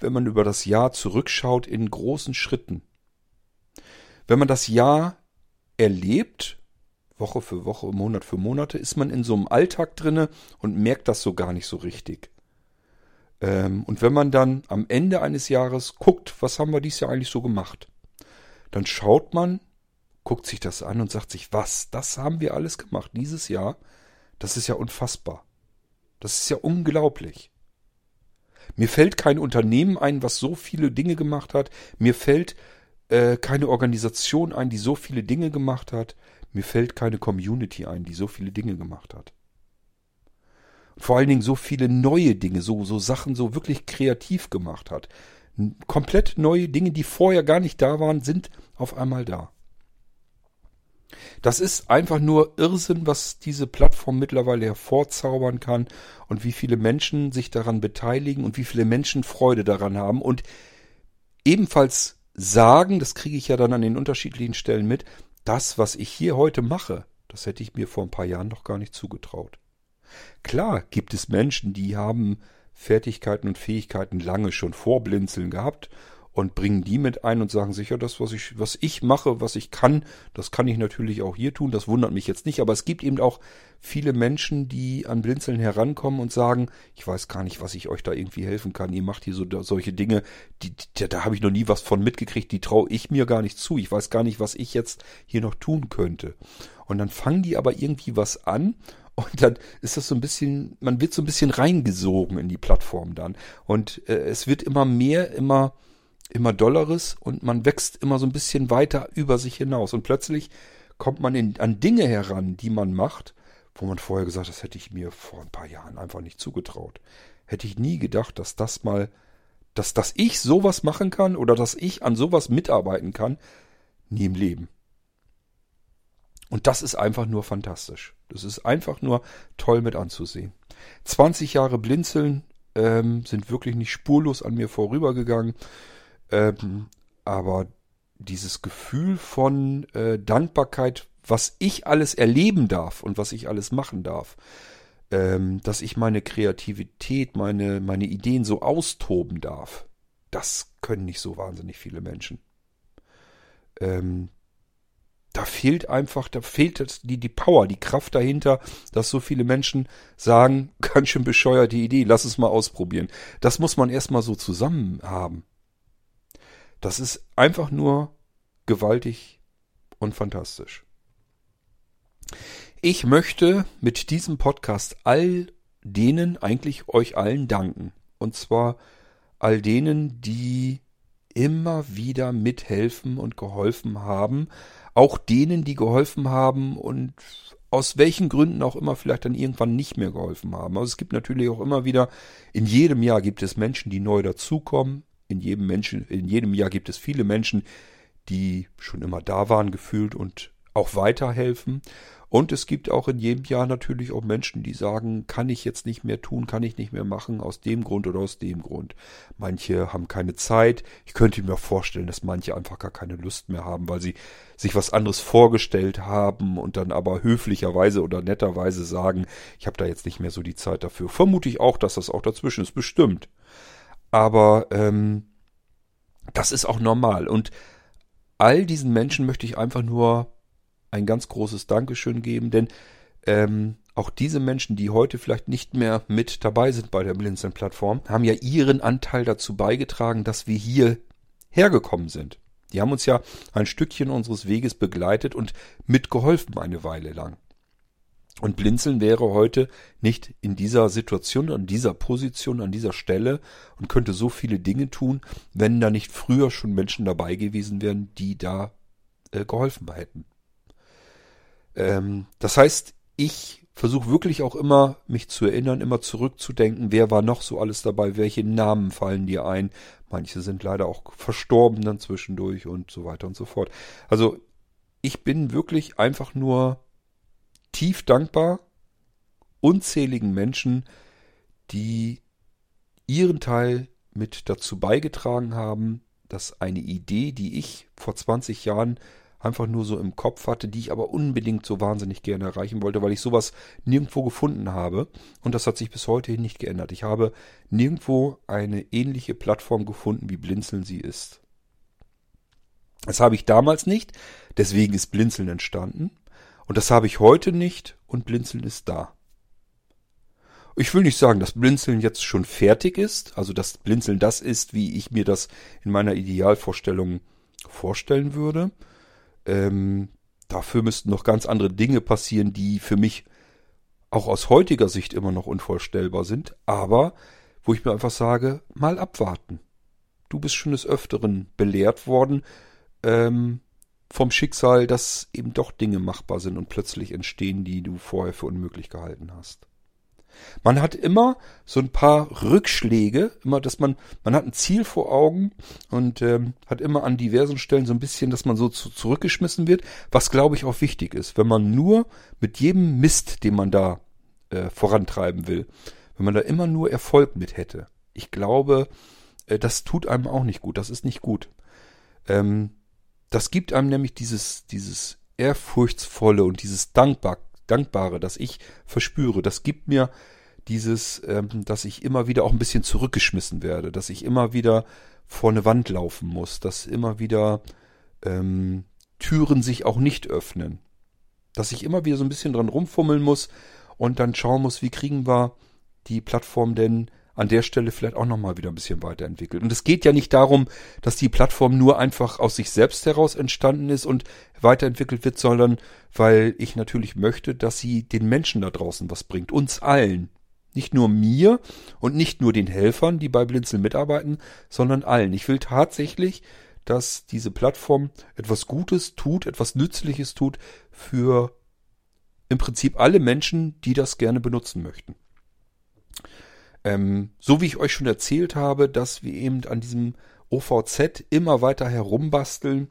wenn man über das Jahr zurückschaut, in großen Schritten. Wenn man das Jahr erlebt, Woche für Woche, Monat für Monate, ist man in so einem Alltag drinne und merkt das so gar nicht so richtig. Ähm, und wenn man dann am Ende eines Jahres guckt, was haben wir dieses Jahr eigentlich so gemacht? Dann schaut man, guckt sich das an und sagt sich, was, das haben wir alles gemacht dieses Jahr. Das ist ja unfassbar. Das ist ja unglaublich. Mir fällt kein Unternehmen ein, was so viele Dinge gemacht hat. Mir fällt äh, keine Organisation ein, die so viele Dinge gemacht hat. Mir fällt keine Community ein, die so viele Dinge gemacht hat. Vor allen Dingen so viele neue Dinge, so, so Sachen so wirklich kreativ gemacht hat. Komplett neue Dinge, die vorher gar nicht da waren, sind auf einmal da. Das ist einfach nur Irrsinn, was diese Plattform mittlerweile hervorzaubern kann und wie viele Menschen sich daran beteiligen und wie viele Menschen Freude daran haben und ebenfalls sagen, das kriege ich ja dann an den unterschiedlichen Stellen mit, das, was ich hier heute mache, das hätte ich mir vor ein paar Jahren noch gar nicht zugetraut. Klar gibt es Menschen, die haben Fertigkeiten und Fähigkeiten lange schon vorblinzeln gehabt und bringen die mit ein und sagen sicher, das, was ich, was ich mache, was ich kann, das kann ich natürlich auch hier tun. Das wundert mich jetzt nicht. Aber es gibt eben auch viele Menschen, die an Blinzeln herankommen und sagen, ich weiß gar nicht, was ich euch da irgendwie helfen kann. Ihr macht hier so solche Dinge, die, die da habe ich noch nie was von mitgekriegt, die traue ich mir gar nicht zu. Ich weiß gar nicht, was ich jetzt hier noch tun könnte. Und dann fangen die aber irgendwie was an und dann ist das so ein bisschen, man wird so ein bisschen reingesogen in die Plattform dann. Und äh, es wird immer mehr, immer immer dolleres und man wächst immer so ein bisschen weiter über sich hinaus. Und plötzlich kommt man in, an Dinge heran, die man macht, wo man vorher gesagt hat, das hätte ich mir vor ein paar Jahren einfach nicht zugetraut. Hätte ich nie gedacht, dass das mal, dass, dass ich sowas machen kann oder dass ich an sowas mitarbeiten kann. Nie im Leben. Und das ist einfach nur fantastisch. Das ist einfach nur toll mit anzusehen. 20 Jahre Blinzeln ähm, sind wirklich nicht spurlos an mir vorübergegangen. Ähm, aber dieses Gefühl von äh, Dankbarkeit, was ich alles erleben darf und was ich alles machen darf, ähm, dass ich meine Kreativität, meine, meine Ideen so austoben darf, das können nicht so wahnsinnig viele Menschen. Ähm, da fehlt einfach, da fehlt die, die Power, die Kraft dahinter, dass so viele Menschen sagen, ganz schön bescheuerte Idee, lass es mal ausprobieren. Das muss man erstmal so zusammen haben. Das ist einfach nur gewaltig und fantastisch. Ich möchte mit diesem Podcast all denen, eigentlich euch allen danken. Und zwar all denen, die immer wieder mithelfen und geholfen haben. Auch denen, die geholfen haben und aus welchen Gründen auch immer vielleicht dann irgendwann nicht mehr geholfen haben. Also es gibt natürlich auch immer wieder, in jedem Jahr gibt es Menschen, die neu dazukommen. In jedem Menschen, in jedem Jahr gibt es viele Menschen, die schon immer da waren, gefühlt und auch weiterhelfen. Und es gibt auch in jedem Jahr natürlich auch Menschen, die sagen, kann ich jetzt nicht mehr tun, kann ich nicht mehr machen, aus dem Grund oder aus dem Grund. Manche haben keine Zeit. Ich könnte mir vorstellen, dass manche einfach gar keine Lust mehr haben, weil sie sich was anderes vorgestellt haben und dann aber höflicherweise oder netterweise sagen, ich habe da jetzt nicht mehr so die Zeit dafür. Vermute ich auch, dass das auch dazwischen ist, bestimmt. Aber ähm, das ist auch normal. Und all diesen Menschen möchte ich einfach nur ein ganz großes Dankeschön geben, denn ähm, auch diese Menschen, die heute vielleicht nicht mehr mit dabei sind bei der Blinzeln-Plattform, haben ja ihren Anteil dazu beigetragen, dass wir hier hergekommen sind. Die haben uns ja ein Stückchen unseres Weges begleitet und mitgeholfen eine Weile lang. Und Blinzeln wäre heute nicht in dieser Situation, an dieser Position, an dieser Stelle und könnte so viele Dinge tun, wenn da nicht früher schon Menschen dabei gewesen wären, die da äh, geholfen hätten. Ähm, das heißt, ich versuche wirklich auch immer, mich zu erinnern, immer zurückzudenken, wer war noch so alles dabei, welche Namen fallen dir ein. Manche sind leider auch verstorben dann zwischendurch und so weiter und so fort. Also ich bin wirklich einfach nur tief dankbar unzähligen Menschen, die ihren Teil mit dazu beigetragen haben, dass eine Idee, die ich vor 20 Jahren einfach nur so im Kopf hatte, die ich aber unbedingt so wahnsinnig gerne erreichen wollte, weil ich sowas nirgendwo gefunden habe. Und das hat sich bis heute nicht geändert. Ich habe nirgendwo eine ähnliche Plattform gefunden, wie Blinzeln sie ist. Das habe ich damals nicht, deswegen ist Blinzeln entstanden. Und das habe ich heute nicht und Blinzeln ist da. Ich will nicht sagen, dass Blinzeln jetzt schon fertig ist, also dass Blinzeln das ist, wie ich mir das in meiner Idealvorstellung vorstellen würde. Ähm, dafür müssten noch ganz andere Dinge passieren, die für mich auch aus heutiger Sicht immer noch unvorstellbar sind, aber wo ich mir einfach sage, mal abwarten. Du bist schon des Öfteren belehrt worden ähm, vom Schicksal, dass eben doch Dinge machbar sind und plötzlich entstehen, die du vorher für unmöglich gehalten hast. Man hat immer so ein paar Rückschläge, immer, dass man, man hat ein Ziel vor Augen und ähm, hat immer an diversen Stellen so ein bisschen, dass man so zu, zurückgeschmissen wird, was glaube ich auch wichtig ist, wenn man nur mit jedem Mist, den man da äh, vorantreiben will, wenn man da immer nur Erfolg mit hätte. Ich glaube, äh, das tut einem auch nicht gut, das ist nicht gut. Ähm, das gibt einem nämlich dieses, dieses Ehrfurchtsvolle und dieses Dankbar Dankbare, das ich verspüre, das gibt mir dieses, ähm, dass ich immer wieder auch ein bisschen zurückgeschmissen werde, dass ich immer wieder vor eine Wand laufen muss, dass immer wieder ähm, Türen sich auch nicht öffnen, dass ich immer wieder so ein bisschen dran rumfummeln muss und dann schauen muss, wie kriegen wir die Plattform denn an der Stelle vielleicht auch nochmal wieder ein bisschen weiterentwickelt. Und es geht ja nicht darum, dass die Plattform nur einfach aus sich selbst heraus entstanden ist und weiterentwickelt wird, sondern weil ich natürlich möchte, dass sie den Menschen da draußen was bringt, uns allen. Nicht nur mir und nicht nur den Helfern, die bei Blinzeln mitarbeiten, sondern allen. Ich will tatsächlich, dass diese Plattform etwas Gutes tut, etwas Nützliches tut für im Prinzip alle Menschen, die das gerne benutzen möchten. Ähm, so wie ich euch schon erzählt habe, dass wir eben an diesem OVZ immer weiter herumbasteln,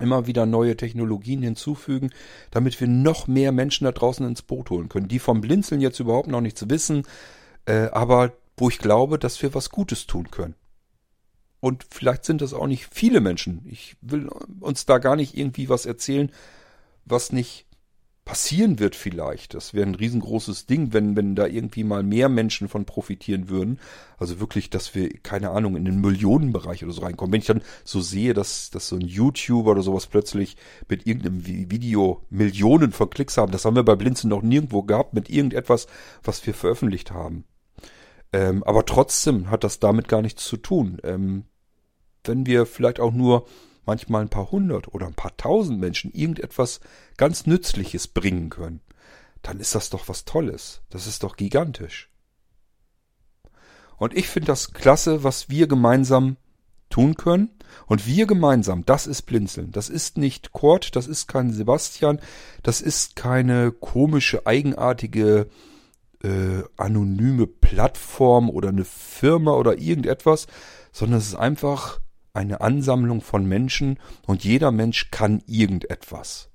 immer wieder neue Technologien hinzufügen, damit wir noch mehr Menschen da draußen ins Boot holen können, die vom Blinzeln jetzt überhaupt noch nichts wissen, äh, aber wo ich glaube, dass wir was Gutes tun können. Und vielleicht sind das auch nicht viele Menschen. Ich will uns da gar nicht irgendwie was erzählen, was nicht passieren wird vielleicht. Das wäre ein riesengroßes Ding, wenn, wenn da irgendwie mal mehr Menschen von profitieren würden. Also wirklich, dass wir, keine Ahnung, in den Millionenbereich oder so reinkommen. Wenn ich dann so sehe, dass, dass so ein YouTuber oder sowas plötzlich mit irgendeinem Video Millionen von Klicks haben, das haben wir bei Blinzen noch nirgendwo gehabt mit irgendetwas, was wir veröffentlicht haben. Ähm, aber trotzdem hat das damit gar nichts zu tun. Ähm, wenn wir vielleicht auch nur manchmal ein paar hundert oder ein paar tausend Menschen irgendetwas ganz Nützliches bringen können, dann ist das doch was Tolles. Das ist doch gigantisch. Und ich finde das klasse, was wir gemeinsam tun können. Und wir gemeinsam, das ist Blinzeln. Das ist nicht Kurt, das ist kein Sebastian, das ist keine komische, eigenartige, äh, anonyme Plattform oder eine Firma oder irgendetwas, sondern es ist einfach eine Ansammlung von Menschen und jeder Mensch kann irgendetwas.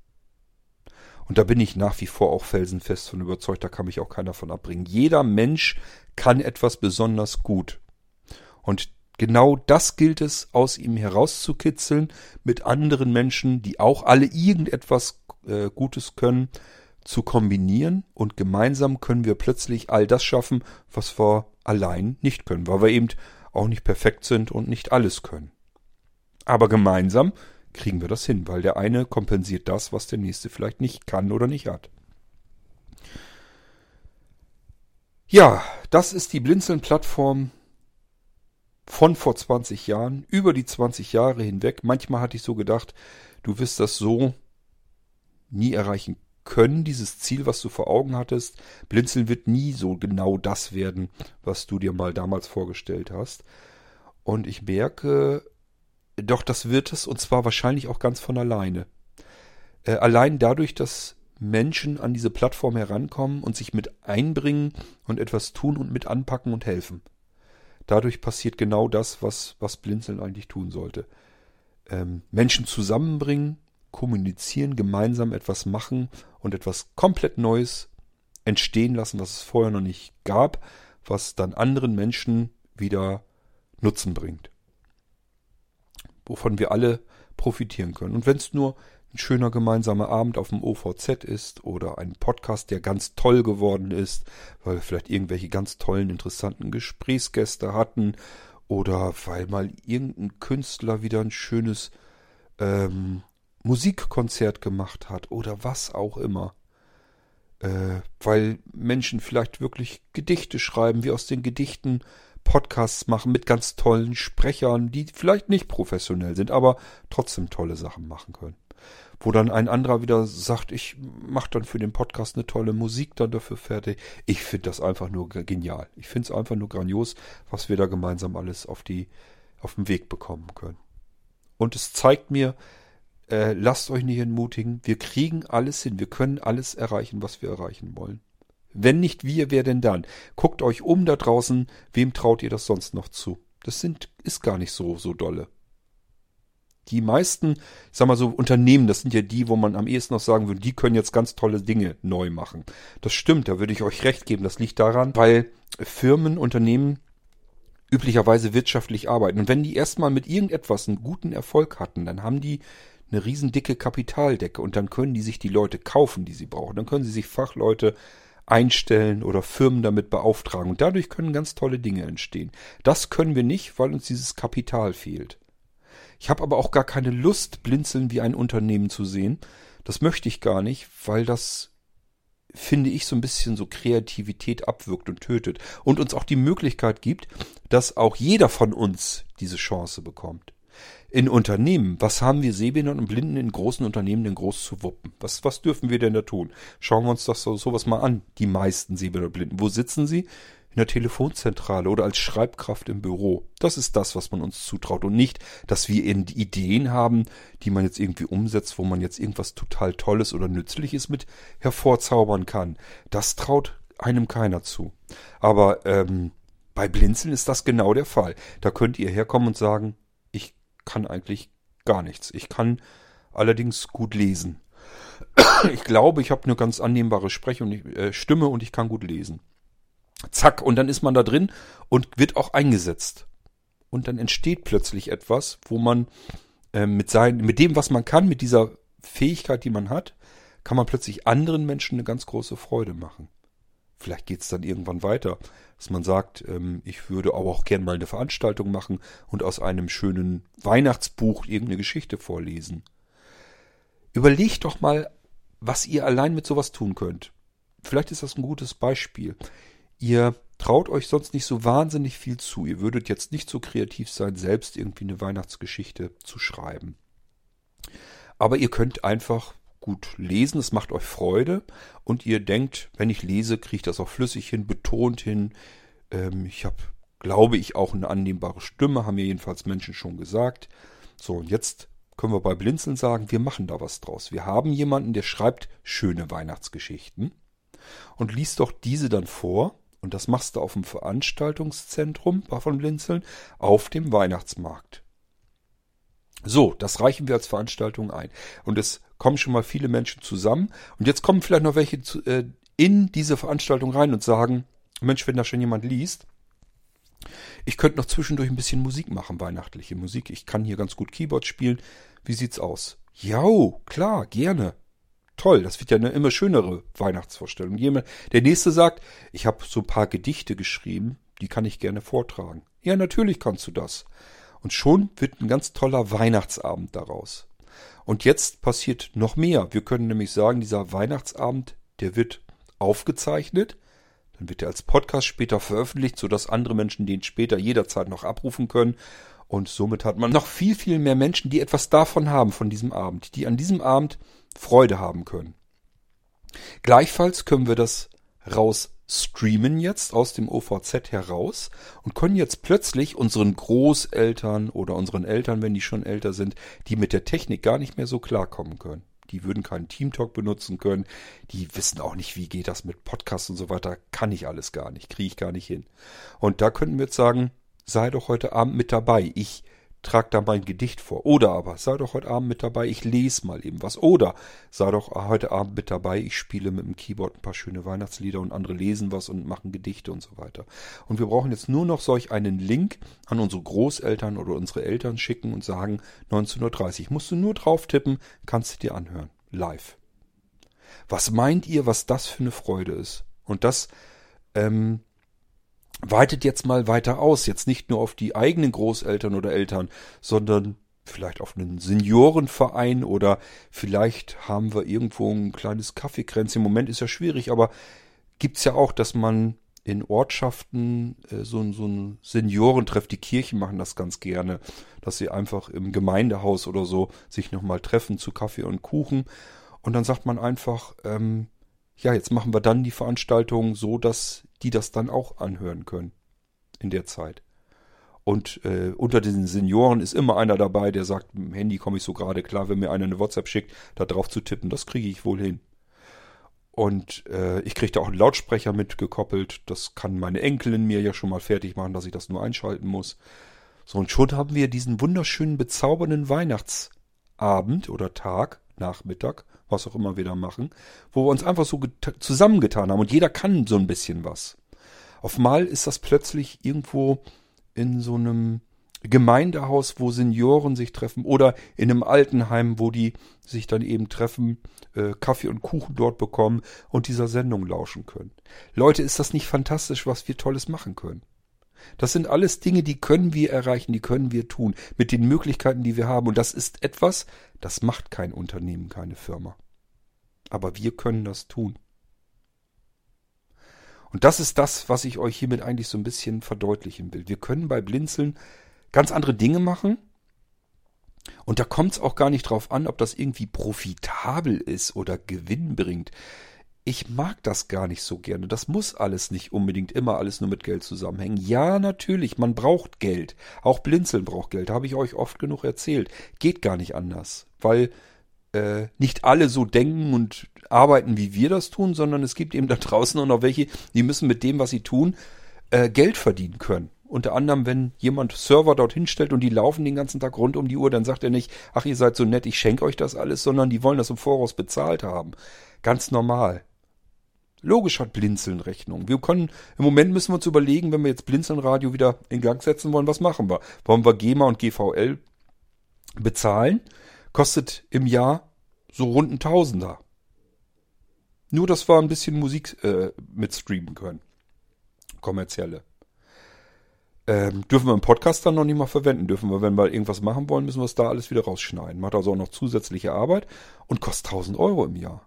Und da bin ich nach wie vor auch felsenfest von überzeugt, da kann mich auch keiner von abbringen. Jeder Mensch kann etwas besonders gut. Und genau das gilt es aus ihm herauszukitzeln, mit anderen Menschen, die auch alle irgendetwas äh, Gutes können, zu kombinieren und gemeinsam können wir plötzlich all das schaffen, was wir allein nicht können, weil wir eben auch nicht perfekt sind und nicht alles können. Aber gemeinsam kriegen wir das hin, weil der eine kompensiert das, was der nächste vielleicht nicht kann oder nicht hat. Ja, das ist die Blinzeln-Plattform von vor 20 Jahren, über die 20 Jahre hinweg. Manchmal hatte ich so gedacht, du wirst das so nie erreichen können, dieses Ziel, was du vor Augen hattest. Blinzeln wird nie so genau das werden, was du dir mal damals vorgestellt hast. Und ich merke, doch das wird es und zwar wahrscheinlich auch ganz von alleine. Äh, allein dadurch, dass Menschen an diese Plattform herankommen und sich mit einbringen und etwas tun und mit anpacken und helfen. Dadurch passiert genau das, was, was Blinzeln eigentlich tun sollte. Ähm, Menschen zusammenbringen, kommunizieren, gemeinsam etwas machen und etwas komplett Neues entstehen lassen, was es vorher noch nicht gab, was dann anderen Menschen wieder Nutzen bringt wovon wir alle profitieren können. Und wenn es nur ein schöner gemeinsamer Abend auf dem OVZ ist oder ein Podcast, der ganz toll geworden ist, weil wir vielleicht irgendwelche ganz tollen, interessanten Gesprächsgäste hatten oder weil mal irgendein Künstler wieder ein schönes ähm, Musikkonzert gemacht hat oder was auch immer. Äh, weil Menschen vielleicht wirklich Gedichte schreiben, wie aus den Gedichten Podcasts machen mit ganz tollen Sprechern, die vielleicht nicht professionell sind, aber trotzdem tolle Sachen machen können. Wo dann ein anderer wieder sagt, ich mache dann für den Podcast eine tolle Musik dann dafür fertig. Ich finde das einfach nur genial. Ich finde es einfach nur grandios, was wir da gemeinsam alles auf die auf den Weg bekommen können. Und es zeigt mir, äh, lasst euch nicht entmutigen. Wir kriegen alles hin. Wir können alles erreichen, was wir erreichen wollen. Wenn nicht wir, wer denn dann? Guckt euch um da draußen, wem traut ihr das sonst noch zu? Das sind, ist gar nicht so, so dolle. Die meisten, ich sag mal so, Unternehmen, das sind ja die, wo man am ehesten noch sagen würde, die können jetzt ganz tolle Dinge neu machen. Das stimmt, da würde ich euch recht geben. Das liegt daran, weil Firmen, Unternehmen üblicherweise wirtschaftlich arbeiten. Und wenn die erstmal mit irgendetwas einen guten Erfolg hatten, dann haben die eine riesendicke Kapitaldecke und dann können die sich die Leute kaufen, die sie brauchen. Dann können sie sich Fachleute einstellen oder Firmen damit beauftragen. Und dadurch können ganz tolle Dinge entstehen. Das können wir nicht, weil uns dieses Kapital fehlt. Ich habe aber auch gar keine Lust, blinzeln wie ein Unternehmen zu sehen. Das möchte ich gar nicht, weil das finde ich so ein bisschen so Kreativität abwirkt und tötet und uns auch die Möglichkeit gibt, dass auch jeder von uns diese Chance bekommt in Unternehmen, was haben wir Sehbehinderten und Blinden in großen Unternehmen denn groß zu wuppen? Was, was dürfen wir denn da tun? Schauen wir uns das so, sowas mal an, die meisten Sehbehinderten und Blinden. Wo sitzen sie? In der Telefonzentrale oder als Schreibkraft im Büro. Das ist das, was man uns zutraut. Und nicht, dass wir Ideen haben, die man jetzt irgendwie umsetzt, wo man jetzt irgendwas total Tolles oder Nützliches mit hervorzaubern kann. Das traut einem keiner zu. Aber ähm, bei Blinzeln ist das genau der Fall. Da könnt ihr herkommen und sagen, kann eigentlich gar nichts. Ich kann allerdings gut lesen. Ich glaube, ich habe eine ganz annehmbare Sprech und ich, äh, Stimme und ich kann gut lesen. Zack, und dann ist man da drin und wird auch eingesetzt. Und dann entsteht plötzlich etwas, wo man äh, mit, sein, mit dem, was man kann, mit dieser Fähigkeit, die man hat, kann man plötzlich anderen Menschen eine ganz große Freude machen. Vielleicht geht es dann irgendwann weiter, dass man sagt, ähm, ich würde aber auch gern mal eine Veranstaltung machen und aus einem schönen Weihnachtsbuch irgendeine Geschichte vorlesen. Überlegt doch mal, was ihr allein mit sowas tun könnt. Vielleicht ist das ein gutes Beispiel. Ihr traut euch sonst nicht so wahnsinnig viel zu. Ihr würdet jetzt nicht so kreativ sein, selbst irgendwie eine Weihnachtsgeschichte zu schreiben. Aber ihr könnt einfach gut lesen, es macht euch Freude und ihr denkt, wenn ich lese, kriege ich das auch flüssig hin, betont hin. Ähm, ich habe, glaube ich, auch eine annehmbare Stimme, haben mir jedenfalls Menschen schon gesagt. So, und jetzt können wir bei Blinzeln sagen, wir machen da was draus. Wir haben jemanden, der schreibt schöne Weihnachtsgeschichten und liest doch diese dann vor Und das machst du auf dem Veranstaltungszentrum von Blinzeln auf dem Weihnachtsmarkt. So, das reichen wir als Veranstaltung ein. Und es kommen schon mal viele Menschen zusammen. Und jetzt kommen vielleicht noch welche zu, äh, in diese Veranstaltung rein und sagen, Mensch, wenn da schon jemand liest, ich könnte noch zwischendurch ein bisschen Musik machen, weihnachtliche Musik. Ich kann hier ganz gut Keyboard spielen. Wie sieht's aus? Ja, klar, gerne. Toll, das wird ja eine immer schönere Weihnachtsvorstellung. Der nächste sagt, ich habe so ein paar Gedichte geschrieben, die kann ich gerne vortragen. Ja, natürlich kannst du das. Und schon wird ein ganz toller Weihnachtsabend daraus. Und jetzt passiert noch mehr. Wir können nämlich sagen, dieser Weihnachtsabend, der wird aufgezeichnet. Dann wird er als Podcast später veröffentlicht, sodass andere Menschen den später jederzeit noch abrufen können. Und somit hat man noch viel, viel mehr Menschen, die etwas davon haben, von diesem Abend, die an diesem Abend Freude haben können. Gleichfalls können wir das raus streamen jetzt aus dem OVZ heraus und können jetzt plötzlich unseren Großeltern oder unseren Eltern, wenn die schon älter sind, die mit der Technik gar nicht mehr so klarkommen können. Die würden keinen Teamtalk benutzen können. Die wissen auch nicht, wie geht das mit Podcasts und so weiter. Kann ich alles gar nicht, kriege ich gar nicht hin. Und da könnten wir jetzt sagen, sei doch heute Abend mit dabei. Ich trag da mein Gedicht vor. Oder aber, sei doch heute Abend mit dabei, ich lese mal eben was. Oder sei doch heute Abend mit dabei, ich spiele mit dem Keyboard ein paar schöne Weihnachtslieder und andere lesen was und machen Gedichte und so weiter. Und wir brauchen jetzt nur noch solch einen Link an unsere Großeltern oder unsere Eltern schicken und sagen, 1930. Musst du nur drauf tippen, kannst du dir anhören. Live. Was meint ihr, was das für eine Freude ist? Und das ähm, weitet jetzt mal weiter aus. Jetzt nicht nur auf die eigenen Großeltern oder Eltern, sondern vielleicht auf einen Seniorenverein oder vielleicht haben wir irgendwo ein kleines Kaffeekränzchen. Im Moment ist ja schwierig, aber gibt's ja auch, dass man in Ortschaften äh, so, so ein Seniorentreff, die Kirchen machen das ganz gerne, dass sie einfach im Gemeindehaus oder so sich nochmal treffen zu Kaffee und Kuchen. Und dann sagt man einfach, ähm, ja, jetzt machen wir dann die Veranstaltung so, dass die das dann auch anhören können in der Zeit. Und äh, unter diesen Senioren ist immer einer dabei, der sagt, mit dem Handy komme ich so gerade klar, wenn mir einer eine WhatsApp schickt, da drauf zu tippen, das kriege ich wohl hin. Und äh, ich kriege da auch einen Lautsprecher mitgekoppelt. Das kann meine Enkelin mir ja schon mal fertig machen, dass ich das nur einschalten muss. So, und schon haben wir diesen wunderschönen, bezaubernden Weihnachtsabend oder Tag, Nachmittag, was auch immer wir da machen, wo wir uns einfach so zusammengetan haben und jeder kann so ein bisschen was. Auf mal ist das plötzlich irgendwo in so einem Gemeindehaus, wo Senioren sich treffen oder in einem Altenheim, wo die sich dann eben treffen, äh, Kaffee und Kuchen dort bekommen und dieser Sendung lauschen können. Leute, ist das nicht fantastisch, was wir Tolles machen können? Das sind alles Dinge, die können wir erreichen, die können wir tun, mit den Möglichkeiten, die wir haben. Und das ist etwas, das macht kein Unternehmen, keine Firma aber wir können das tun. Und das ist das, was ich euch hiermit eigentlich so ein bisschen verdeutlichen will. Wir können bei Blinzeln ganz andere Dinge machen. Und da kommt es auch gar nicht drauf an, ob das irgendwie profitabel ist oder Gewinn bringt. Ich mag das gar nicht so gerne. Das muss alles nicht unbedingt immer alles nur mit Geld zusammenhängen. Ja, natürlich, man braucht Geld. Auch Blinzeln braucht Geld. Habe ich euch oft genug erzählt. Geht gar nicht anders. Weil äh, nicht alle so denken und arbeiten, wie wir das tun, sondern es gibt eben da draußen auch noch welche, die müssen mit dem, was sie tun, äh, Geld verdienen können. Unter anderem, wenn jemand Server dorthin stellt und die laufen den ganzen Tag rund um die Uhr, dann sagt er nicht, ach, ihr seid so nett, ich schenke euch das alles, sondern die wollen das im Voraus bezahlt haben. Ganz normal. Logisch hat Blinzeln Rechnung. Wir können, im Moment müssen wir uns überlegen, wenn wir jetzt Blinzeln Radio wieder in Gang setzen wollen, was machen wir? Wollen wir GEMA und GVL bezahlen? Kostet im Jahr so rund ein Tausender. Nur, dass wir ein bisschen Musik äh, mitstreamen können. Kommerzielle. Ähm, dürfen wir im Podcast dann noch nicht mal verwenden. Dürfen wir, wenn wir irgendwas machen wollen, müssen wir es da alles wieder rausschneiden. Macht also auch noch zusätzliche Arbeit und kostet 1000 Euro im Jahr.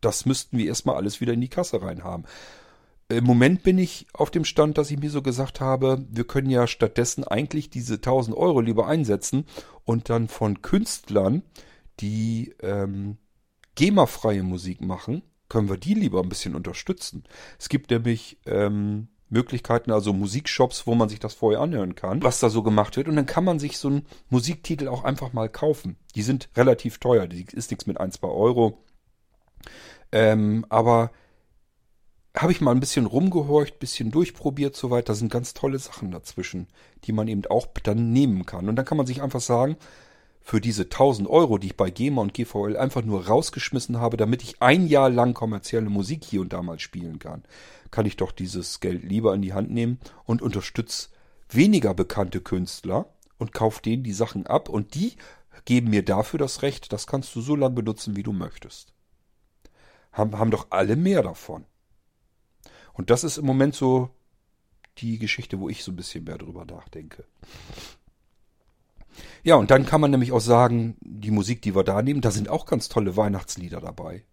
Das müssten wir erstmal alles wieder in die Kasse reinhaben. Im Moment bin ich auf dem Stand, dass ich mir so gesagt habe, wir können ja stattdessen eigentlich diese 1000 Euro lieber einsetzen und dann von Künstlern, die ähm, GEMA-freie Musik machen, können wir die lieber ein bisschen unterstützen. Es gibt nämlich ähm, Möglichkeiten, also Musikshops, wo man sich das vorher anhören kann, was da so gemacht wird. Und dann kann man sich so einen Musiktitel auch einfach mal kaufen. Die sind relativ teuer, die ist nichts mit ein, zwei Euro. Ähm, aber habe ich mal ein bisschen rumgehorcht, bisschen durchprobiert, soweit. Da sind ganz tolle Sachen dazwischen, die man eben auch dann nehmen kann. Und dann kann man sich einfach sagen, für diese 1000 Euro, die ich bei GEMA und GVL einfach nur rausgeschmissen habe, damit ich ein Jahr lang kommerzielle Musik hier und da mal spielen kann, kann ich doch dieses Geld lieber in die Hand nehmen und unterstütze weniger bekannte Künstler und kaufe denen die Sachen ab und die geben mir dafür das Recht, das kannst du so lange benutzen, wie du möchtest. Haben, haben doch alle mehr davon. Und das ist im Moment so die Geschichte, wo ich so ein bisschen mehr drüber nachdenke. Ja, und dann kann man nämlich auch sagen, die Musik, die wir da nehmen, da sind auch ganz tolle Weihnachtslieder dabei.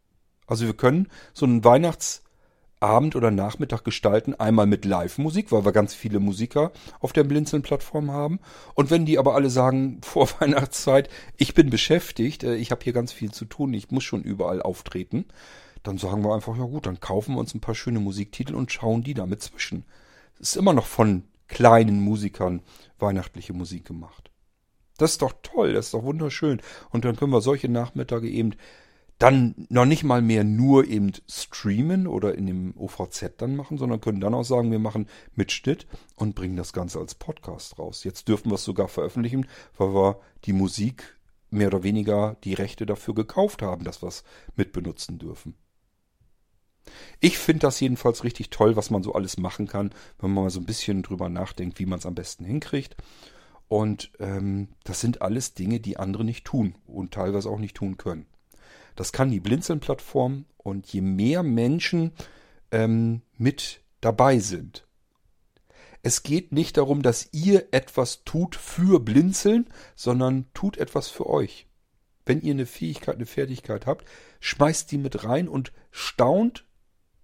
Also wir können so einen Weihnachtsabend oder Nachmittag gestalten, einmal mit Live-Musik, weil wir ganz viele Musiker auf der Blinzeln-Plattform haben. Und wenn die aber alle sagen, vor Weihnachtszeit, ich bin beschäftigt, äh, ich habe hier ganz viel zu tun, ich muss schon überall auftreten, dann sagen wir einfach, ja gut, dann kaufen wir uns ein paar schöne Musiktitel und schauen die damit zwischen. Es ist immer noch von kleinen Musikern weihnachtliche Musik gemacht. Das ist doch toll, das ist doch wunderschön. Und dann können wir solche Nachmittage eben dann noch nicht mal mehr nur eben streamen oder in dem OVZ dann machen, sondern können dann auch sagen, wir machen Mitschnitt und bringen das Ganze als Podcast raus. Jetzt dürfen wir es sogar veröffentlichen, weil wir die Musik mehr oder weniger die Rechte dafür gekauft haben, dass wir es mitbenutzen dürfen. Ich finde das jedenfalls richtig toll, was man so alles machen kann, wenn man mal so ein bisschen drüber nachdenkt, wie man es am besten hinkriegt. Und ähm, das sind alles Dinge, die andere nicht tun und teilweise auch nicht tun können. Das kann die Blinzeln-Plattform und je mehr Menschen ähm, mit dabei sind. Es geht nicht darum, dass ihr etwas tut für Blinzeln, sondern tut etwas für euch. Wenn ihr eine Fähigkeit, eine Fertigkeit habt, schmeißt die mit rein und staunt,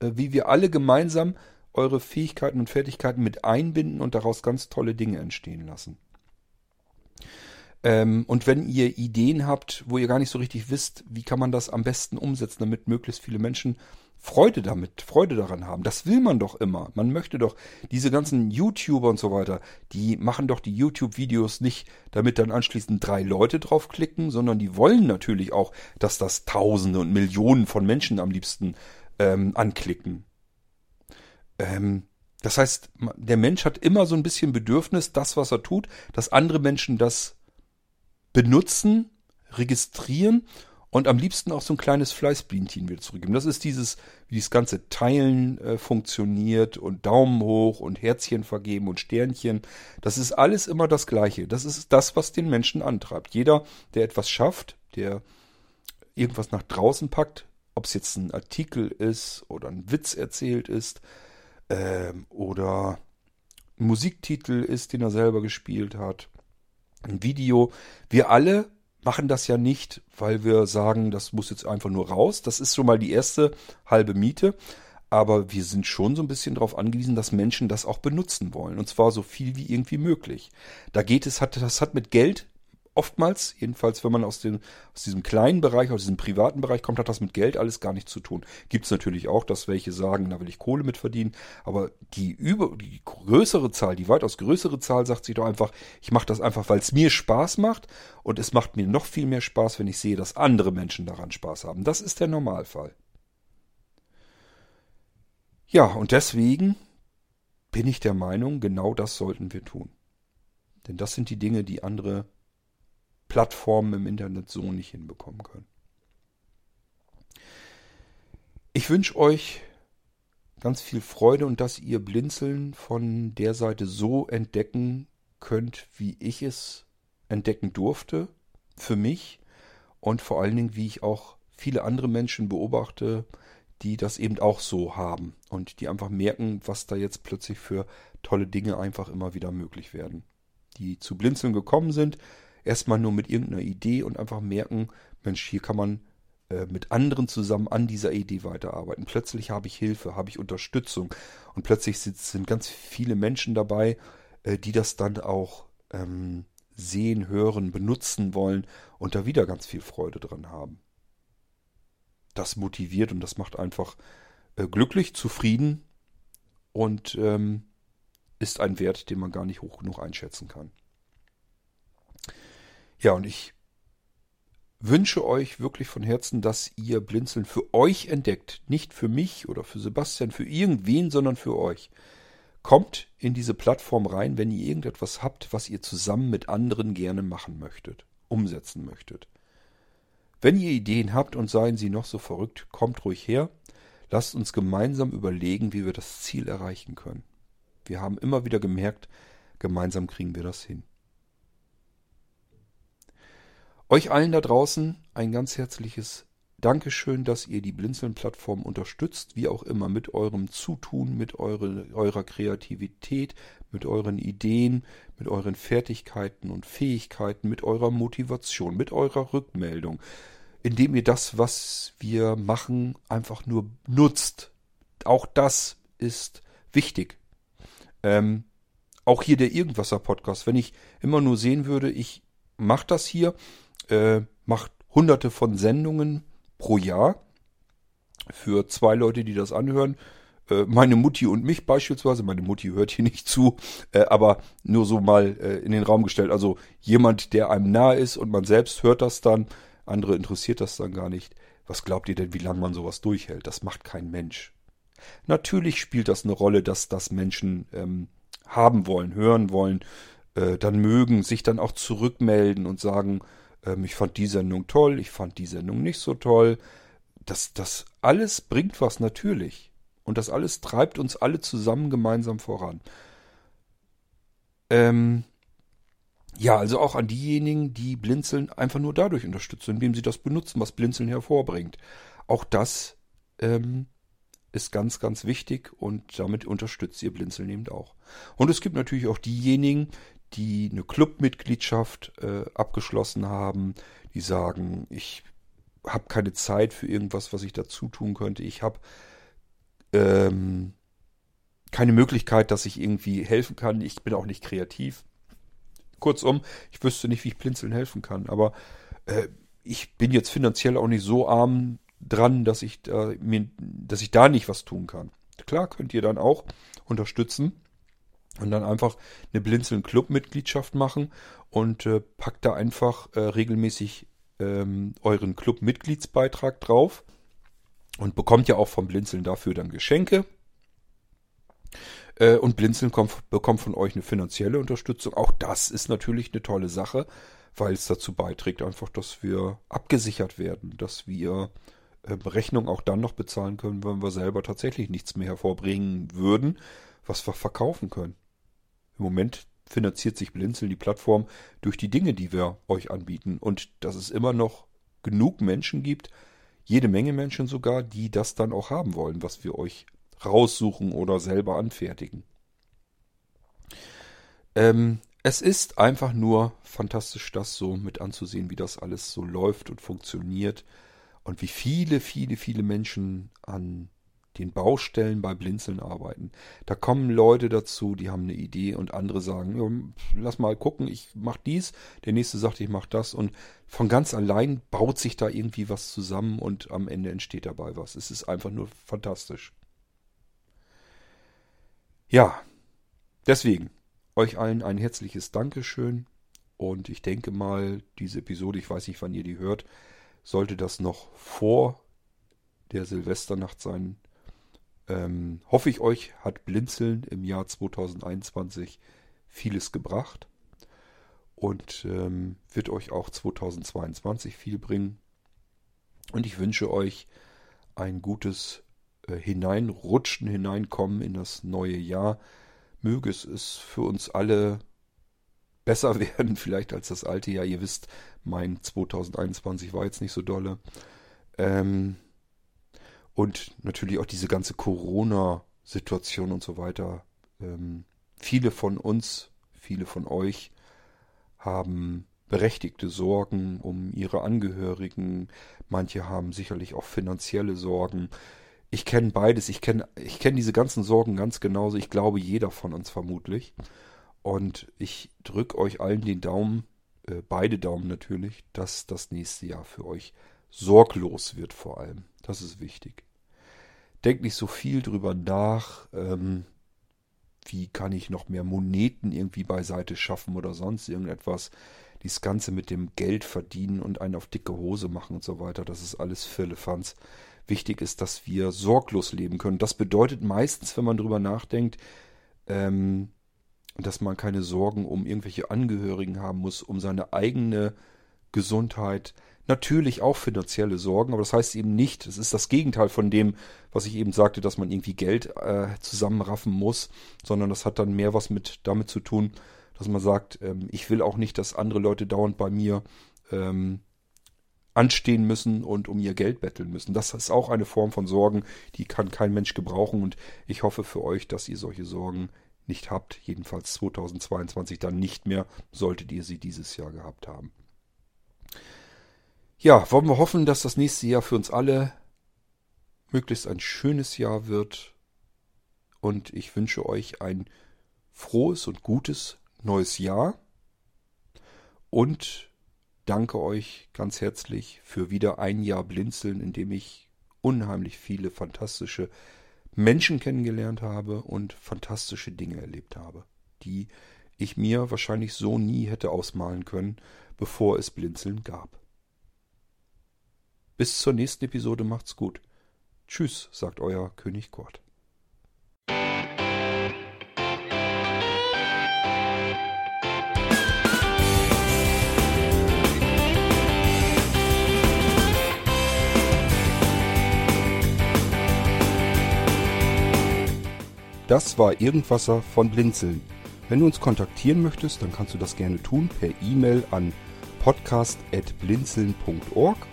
wie wir alle gemeinsam eure Fähigkeiten und Fertigkeiten mit einbinden und daraus ganz tolle Dinge entstehen lassen. Ähm, und wenn ihr Ideen habt, wo ihr gar nicht so richtig wisst, wie kann man das am besten umsetzen, damit möglichst viele Menschen Freude damit, Freude daran haben. Das will man doch immer. Man möchte doch diese ganzen YouTuber und so weiter, die machen doch die YouTube-Videos nicht, damit dann anschließend drei Leute draufklicken, sondern die wollen natürlich auch, dass das Tausende und Millionen von Menschen am liebsten ähm, anklicken. Ähm, das heißt, der Mensch hat immer so ein bisschen Bedürfnis, das, was er tut, dass andere Menschen das benutzen, registrieren und am liebsten auch so ein kleines Fleißbienchen wieder zurückgeben. Das ist dieses, wie das ganze Teilen äh, funktioniert und Daumen hoch und Herzchen vergeben und Sternchen. Das ist alles immer das Gleiche. Das ist das, was den Menschen antreibt. Jeder, der etwas schafft, der irgendwas nach draußen packt, ob es jetzt ein Artikel ist oder ein Witz erzählt ist ähm, oder ein Musiktitel ist, den er selber gespielt hat ein Video. Wir alle machen das ja nicht, weil wir sagen, das muss jetzt einfach nur raus. Das ist schon mal die erste halbe Miete. Aber wir sind schon so ein bisschen darauf angewiesen, dass Menschen das auch benutzen wollen. Und zwar so viel wie irgendwie möglich. Da geht es, das hat mit Geld oftmals, jedenfalls wenn man aus, dem, aus diesem kleinen Bereich, aus diesem privaten Bereich kommt, hat das mit Geld alles gar nichts zu tun. Gibt es natürlich auch, dass welche sagen, da will ich Kohle mit verdienen, aber die, über, die größere Zahl, die weitaus größere Zahl sagt sich doch einfach, ich mache das einfach, weil es mir Spaß macht und es macht mir noch viel mehr Spaß, wenn ich sehe, dass andere Menschen daran Spaß haben. Das ist der Normalfall. Ja, und deswegen bin ich der Meinung, genau das sollten wir tun. Denn das sind die Dinge, die andere Plattformen im Internet so nicht hinbekommen können. Ich wünsche euch ganz viel Freude und dass ihr Blinzeln von der Seite so entdecken könnt, wie ich es entdecken durfte, für mich und vor allen Dingen, wie ich auch viele andere Menschen beobachte, die das eben auch so haben und die einfach merken, was da jetzt plötzlich für tolle Dinge einfach immer wieder möglich werden. Die zu Blinzeln gekommen sind, erstmal nur mit irgendeiner Idee und einfach merken, Mensch, hier kann man äh, mit anderen zusammen an dieser Idee weiterarbeiten. Plötzlich habe ich Hilfe, habe ich Unterstützung und plötzlich sind, ganz viele Menschen dabei, äh, die das dann auch ähm, sehen, hören, benutzen wollen und da wieder ganz viel Freude dran haben. Das motiviert und das macht einfach äh, glücklich, zufrieden und ähm, ist ein Wert, den man gar nicht hoch genug einschätzen kann. Ja, und ich wünsche euch wirklich von Herzen, dass ihr Blinzeln für euch entdeckt. Nicht für mich oder für Sebastian, für irgendwen, sondern für euch. Kommt in diese Plattform rein, wenn ihr irgendetwas habt, was ihr zusammen mit anderen gerne machen möchtet, umsetzen möchtet. Wenn ihr Ideen habt und seien sie noch so verrückt, kommt ruhig her. Lasst uns gemeinsam überlegen, wie wir das Ziel erreichen können. Wir haben immer wieder gemerkt, gemeinsam kriegen wir das hin. Euch allen da draußen ein ganz herzliches Dankeschön, dass ihr die Blinzeln-Plattform unterstützt, wie auch immer, mit eurem Zutun, mit eure, eurer Kreativität, mit euren Ideen, mit euren Fertigkeiten und Fähigkeiten, mit eurer Motivation, mit eurer Rückmeldung, indem ihr das, was wir machen, einfach nur nutzt. Auch das ist wichtig. Ähm, auch hier der Irgendwasser-Podcast, wenn ich immer nur sehen würde, ich mache das hier äh, macht hunderte von Sendungen pro Jahr für zwei Leute, die das anhören. Äh, meine Mutti und mich beispielsweise. Meine Mutti hört hier nicht zu, äh, aber nur so mal äh, in den Raum gestellt. Also jemand, der einem nahe ist und man selbst hört das dann. Andere interessiert das dann gar nicht. Was glaubt ihr denn, wie lange man sowas durchhält? Das macht kein Mensch. Natürlich spielt das eine Rolle, dass das Menschen ähm, haben wollen, hören wollen, äh, dann mögen, sich dann auch zurückmelden und sagen, ähm, ich fand die Sendung toll, ich fand die Sendung nicht so toll. Das, das alles bringt was natürlich. Und das alles treibt uns alle zusammen gemeinsam voran. Ähm, ja, also auch an diejenigen, die Blinzeln einfach nur dadurch unterstützen, indem sie das benutzen, was Blinzeln hervorbringt. Auch das ähm, ist ganz, ganz wichtig und damit unterstützt ihr Blinzeln eben auch. Und es gibt natürlich auch diejenigen, die eine Clubmitgliedschaft äh, abgeschlossen haben, die sagen, ich habe keine Zeit für irgendwas, was ich dazu tun könnte. Ich habe ähm, keine Möglichkeit, dass ich irgendwie helfen kann. Ich bin auch nicht kreativ. Kurzum, ich wüsste nicht, wie ich Blinzeln helfen kann. Aber äh, ich bin jetzt finanziell auch nicht so arm dran, dass ich, da, mir, dass ich da nicht was tun kann. Klar könnt ihr dann auch unterstützen und dann einfach eine Blinzeln Club Mitgliedschaft machen und äh, packt da einfach äh, regelmäßig ähm, euren Club Mitgliedsbeitrag drauf und bekommt ja auch vom Blinzeln dafür dann Geschenke. Äh, und Blinzeln kommt, bekommt von euch eine finanzielle Unterstützung. Auch das ist natürlich eine tolle Sache, weil es dazu beiträgt einfach, dass wir abgesichert werden, dass wir äh, Rechnung auch dann noch bezahlen können, wenn wir selber tatsächlich nichts mehr hervorbringen würden, was wir verkaufen können. Im Moment finanziert sich Blinzeln die Plattform durch die Dinge, die wir euch anbieten. Und dass es immer noch genug Menschen gibt, jede Menge Menschen sogar, die das dann auch haben wollen, was wir euch raussuchen oder selber anfertigen. Ähm, es ist einfach nur fantastisch, das so mit anzusehen, wie das alles so läuft und funktioniert und wie viele, viele, viele Menschen an den Baustellen bei Blinzeln arbeiten. Da kommen Leute dazu, die haben eine Idee und andere sagen, lass mal gucken, ich mach dies, der nächste sagt, ich mach das und von ganz allein baut sich da irgendwie was zusammen und am Ende entsteht dabei was. Es ist einfach nur fantastisch. Ja, deswegen euch allen ein herzliches Dankeschön und ich denke mal, diese Episode, ich weiß nicht, wann ihr die hört, sollte das noch vor der Silvesternacht sein, ähm, hoffe ich, euch hat Blinzeln im Jahr 2021 vieles gebracht und ähm, wird euch auch 2022 viel bringen. Und ich wünsche euch ein gutes äh, Hineinrutschen, Hineinkommen in das neue Jahr. Möge es, es für uns alle besser werden, vielleicht als das alte Jahr. Ihr wisst, mein 2021 war jetzt nicht so dolle. Ähm, und natürlich auch diese ganze Corona-Situation und so weiter. Ähm, viele von uns, viele von euch haben berechtigte Sorgen um ihre Angehörigen. Manche haben sicherlich auch finanzielle Sorgen. Ich kenne beides. Ich kenne ich kenn diese ganzen Sorgen ganz genauso. Ich glaube, jeder von uns vermutlich. Und ich drücke euch allen den Daumen, äh, beide Daumen natürlich, dass das nächste Jahr für euch sorglos wird vor allem. Das ist wichtig. Denkt nicht so viel drüber nach, ähm, wie kann ich noch mehr Moneten irgendwie beiseite schaffen oder sonst irgendetwas. dieses Ganze mit dem Geld verdienen und einen auf dicke Hose machen und so weiter, das ist alles Firlefanz. Wichtig ist, dass wir sorglos leben können. Das bedeutet meistens, wenn man drüber nachdenkt, ähm, dass man keine Sorgen um irgendwelche Angehörigen haben muss, um seine eigene Gesundheit, natürlich auch finanzielle Sorgen, aber das heißt eben nicht, es ist das Gegenteil von dem, was ich eben sagte, dass man irgendwie Geld äh, zusammenraffen muss, sondern das hat dann mehr was mit damit zu tun, dass man sagt, ähm, ich will auch nicht, dass andere Leute dauernd bei mir ähm, anstehen müssen und um ihr Geld betteln müssen. Das ist auch eine Form von Sorgen, die kann kein Mensch gebrauchen und ich hoffe für euch, dass ihr solche Sorgen nicht habt, jedenfalls 2022 dann nicht mehr, solltet ihr sie dieses Jahr gehabt haben. Ja, wollen wir hoffen, dass das nächste Jahr für uns alle möglichst ein schönes Jahr wird. Und ich wünsche euch ein frohes und gutes neues Jahr. Und danke euch ganz herzlich für wieder ein Jahr Blinzeln, in dem ich unheimlich viele fantastische Menschen kennengelernt habe und fantastische Dinge erlebt habe, die ich mir wahrscheinlich so nie hätte ausmalen können, bevor es Blinzeln gab. Bis zur nächsten Episode macht's gut. Tschüss, sagt euer König Kurt. Das war Irgendwasser von Blinzeln. Wenn du uns kontaktieren möchtest, dann kannst du das gerne tun per E-Mail an podcast.blinzeln.org